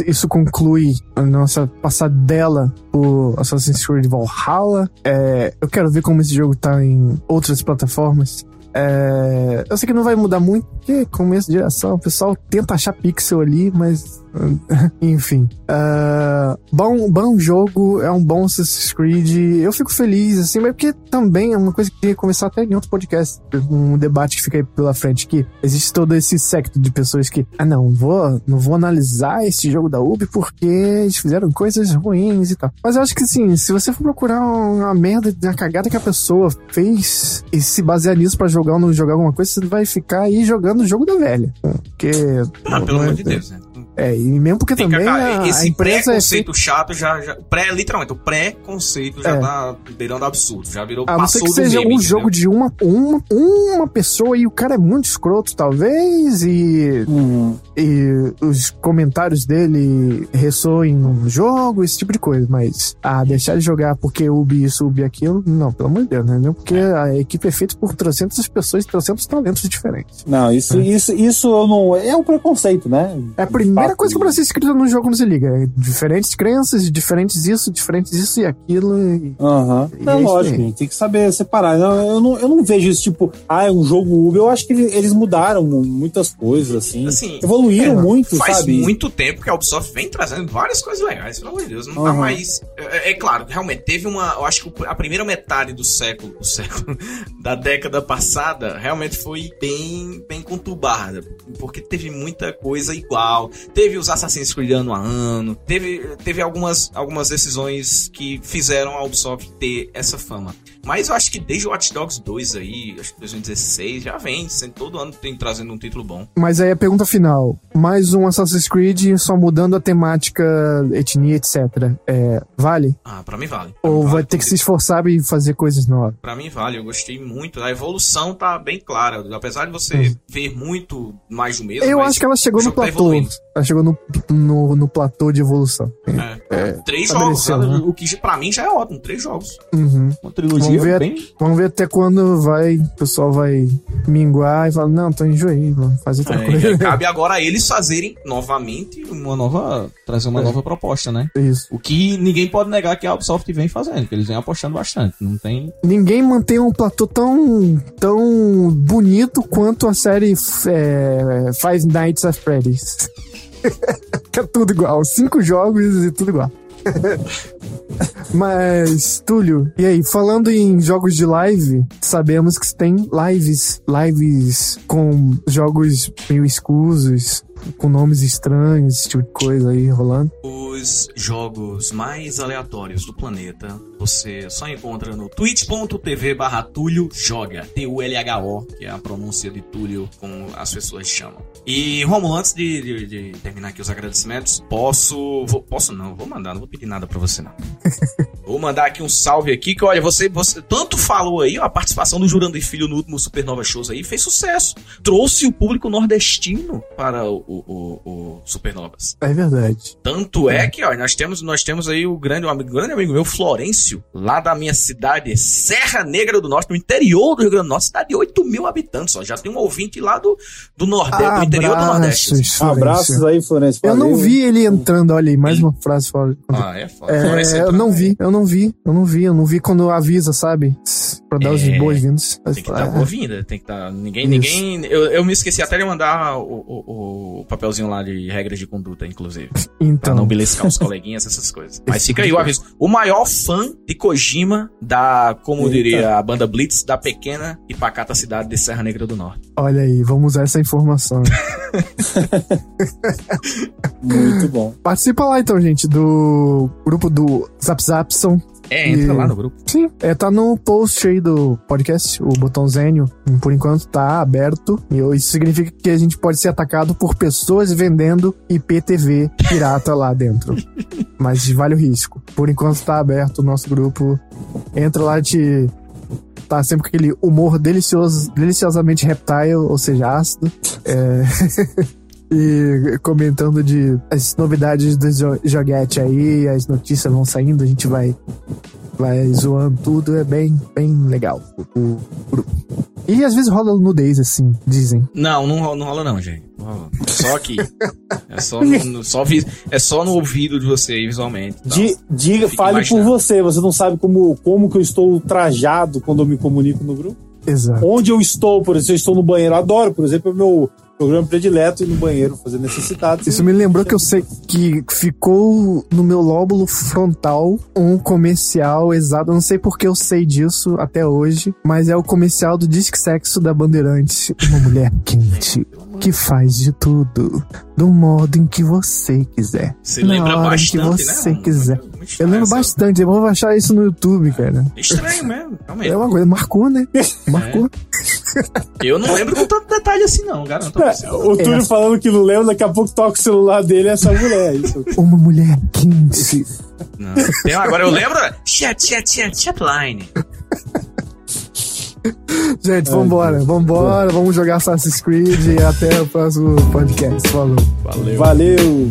Speaker 1: Isso conclui a nossa passadela por Assassin's Creed Valhalla. É... Eu quero ver como esse jogo tá em outras plataformas. É, eu sei que não vai mudar muito, porque começo de geração, o pessoal tenta achar pixel ali, mas Enfim. Uh, bom, bom jogo, é um bom Assassin's Creed. Eu fico feliz, assim, mas porque também é uma coisa que ia começar até em outro podcast. Um debate que fica aí pela frente, que existe todo esse secto de pessoas que, ah, não, vou, não vou analisar esse jogo da Ubi porque eles fizeram coisas ruins e tal. Mas eu acho que, assim, se você for procurar uma merda, uma cagada que a pessoa fez e se basear nisso para jogar ou não jogar alguma coisa, você vai ficar aí jogando o jogo da velha. Porque.
Speaker 3: Ah, pelo amor de Deus, né?
Speaker 1: É, e mesmo porque Tem também a,
Speaker 3: esse
Speaker 1: a empresa
Speaker 3: pré-conceito é chato já, já pré literalmente o pré-conceito já é. tá beirando absurdo, já virou
Speaker 1: a não ser que seja meme, um entendeu? jogo de uma, uma uma pessoa e o cara é muito escroto talvez e uhum. e os comentários dele ressoem no jogo, esse tipo de coisa, mas ah, deixar de jogar porque Ubi isso, Ubi aquilo, não, pelo amor de Deus, né? Porque é. a equipe é feita por 300 pessoas e 300 talentos diferentes.
Speaker 2: Não, isso é. isso isso eu não é um preconceito, né?
Speaker 1: É a primeira coisa que pra ser escrita no jogo não se liga. É diferentes crenças, diferentes isso, diferentes isso e aquilo.
Speaker 2: Aham. Uhum. É lógico, gente, tem que saber separar. Eu, eu, não, eu não vejo isso tipo, ah, é um jogo Uber. Eu acho que eles mudaram muitas coisas, assim. assim evoluíram é, muito,
Speaker 3: faz
Speaker 2: sabe?
Speaker 3: Faz muito tempo que a Ubisoft vem trazendo várias coisas legais, pelo amor de Deus. Não uhum. tá mais. É, é, claro, realmente, teve uma. Eu acho que a primeira metade do século, o século, da década passada, realmente foi bem, bem conturbada. Porque teve muita coisa igual. Teve os Assassin's Creed ano a ano. Teve, teve algumas, algumas decisões que fizeram a Ubisoft ter essa fama. Mas eu acho que desde o Watch Dogs 2 aí, acho que 2016, já vem, todo ano tem trazendo um título bom.
Speaker 1: Mas aí a pergunta final: mais um Assassin's Creed só mudando a temática, etnia, etc. É, vale?
Speaker 3: Ah, pra mim vale. Pra
Speaker 1: Ou
Speaker 3: mim
Speaker 1: vai vale ter que se esforçar e fazer coisas novas?
Speaker 3: Pra mim vale, eu gostei muito. A evolução tá bem clara. Apesar de você hum. ver muito mais do mesmo.
Speaker 1: Eu acho que ela chegou no tá platô. Tá ela chegou no, no, no platô de evolução.
Speaker 3: É. é três jogos, né? o que pra mim já é ótimo. Três jogos.
Speaker 1: Uhum. Uma trilogia vamos ver, bem... vamos ver até quando vai, o pessoal vai minguar e falar, não, tô enjoei, vamos fazer outra é, coisa.
Speaker 3: Cabe agora a eles fazerem novamente uma nova, trazer uma é. nova proposta, né?
Speaker 1: Isso.
Speaker 3: O que ninguém pode negar que a Ubisoft vem fazendo, que eles vêm apostando bastante, não tem...
Speaker 1: Ninguém mantém um platô tão, tão bonito quanto a série é, Five Nights at Freddy's. é tudo igual, cinco jogos e tudo igual. Mas, Túlio, e aí, falando em jogos de live, sabemos que tem lives, lives com jogos meio escusos, com nomes estranhos, esse tipo de coisa aí rolando.
Speaker 3: Os jogos mais aleatórios do planeta você só encontra no twitch.tv barra Túlio Joga. T-U-L-H-O, que é a pronúncia de Túlio, como as pessoas chamam. E, Romulo, antes de, de, de, terminar aqui os agradecimentos, posso. Vou, posso não, vou mandar, não vou pedir nada pra você, não. vou mandar aqui um salve aqui, que olha, você, você tanto falou aí, ó, a participação do Jurando e Filho no último Supernova Shows aí fez sucesso. Trouxe o público nordestino para o, o, o Supernovas.
Speaker 1: É verdade.
Speaker 3: Tanto é, é que, ó, nós temos, nós temos aí o grande, o grande amigo meu, Florencio, lá da minha cidade, Serra Negra do Norte, no interior do Rio Grande do Norte, cidade de 8 mil habitantes, ó. Já tem um ouvinte lá do, do Nordeste, ah, interior do Nordeste.
Speaker 2: Abraços aí, Florencio.
Speaker 1: Eu não vi ele entrando, olha aí, mais uma frase fora.
Speaker 3: Ah, é foda.
Speaker 1: É, eu não vi, eu não vi, eu não vi, eu não vi quando avisa, sabe? Pra dar é, os boas-vindas.
Speaker 3: Tem que dar boa-vinda, tem que dar. Ninguém, ninguém. Eu, eu me esqueci até de mandar o, o, o, papelzinho lá de regras de conduta, inclusive. Então. Pra não beliscar os coleguinhas, essas coisas. Mas fica aí o aviso. O maior fã de Kojima da, como Eita. diria a banda Blitz, da pequena e pacata cidade de Serra Negra do Norte.
Speaker 1: Olha aí, vamos usar essa informação.
Speaker 2: Muito bom.
Speaker 1: Participa lá então, gente, do grupo do Zap Zapson.
Speaker 3: É, entra e... lá no grupo.
Speaker 1: Sim, é, tá no post aí do podcast, o botãozinho, por enquanto tá aberto. E isso significa que a gente pode ser atacado por pessoas vendendo IPTV pirata lá dentro. Mas vale o risco. Por enquanto tá aberto o nosso grupo. Entra lá, te tá sempre com aquele humor delicioso, deliciosamente reptile, ou seja, ácido. É... e comentando de as novidades do joguete aí, as notícias vão saindo, a gente vai vai zoando tudo, é bem, bem legal o, grupo. E às vezes rola nudez, assim, dizem.
Speaker 3: Não, não, não rola não, gente. Não rola. Só aqui. é, só no, só vi, é só no ouvido de você, visualmente.
Speaker 2: diga, fale imaginando. por você. Você não sabe como, como que eu estou trajado quando eu me comunico no grupo? Exato. Onde eu estou, por exemplo, eu estou no banheiro, adoro, por exemplo, o meu programa predileto ir no banheiro fazer necessidades.
Speaker 1: Isso me lembrou que eu sei que ficou no meu lóbulo frontal um comercial exato. Eu não sei porque eu sei disso até hoje, mas é o comercial do Disque Sexo da Bandeirantes. Uma mulher quente que faz de tudo do modo em que você quiser.
Speaker 3: Você lembra bastante,
Speaker 1: que você né? quiser. Eu lembro bastante, eu vou baixar isso no YouTube, cara.
Speaker 3: Estranho mesmo,
Speaker 1: realmente. É uma coisa, marcou, né? Marcou.
Speaker 3: É. Eu não lembro com tanto detalhe assim, não, garanto. É,
Speaker 2: o Túlio é. falando que não lembra, daqui a pouco toca o celular dele essa mulher. Isso.
Speaker 1: Uma mulher quente.
Speaker 3: Não. Tem, agora eu lembro. Chat, chat, chat, chatline.
Speaker 1: Gente, vambora, vambora, vamos jogar Assassin's Creed e até o próximo podcast. Falou.
Speaker 2: Valeu. Valeu.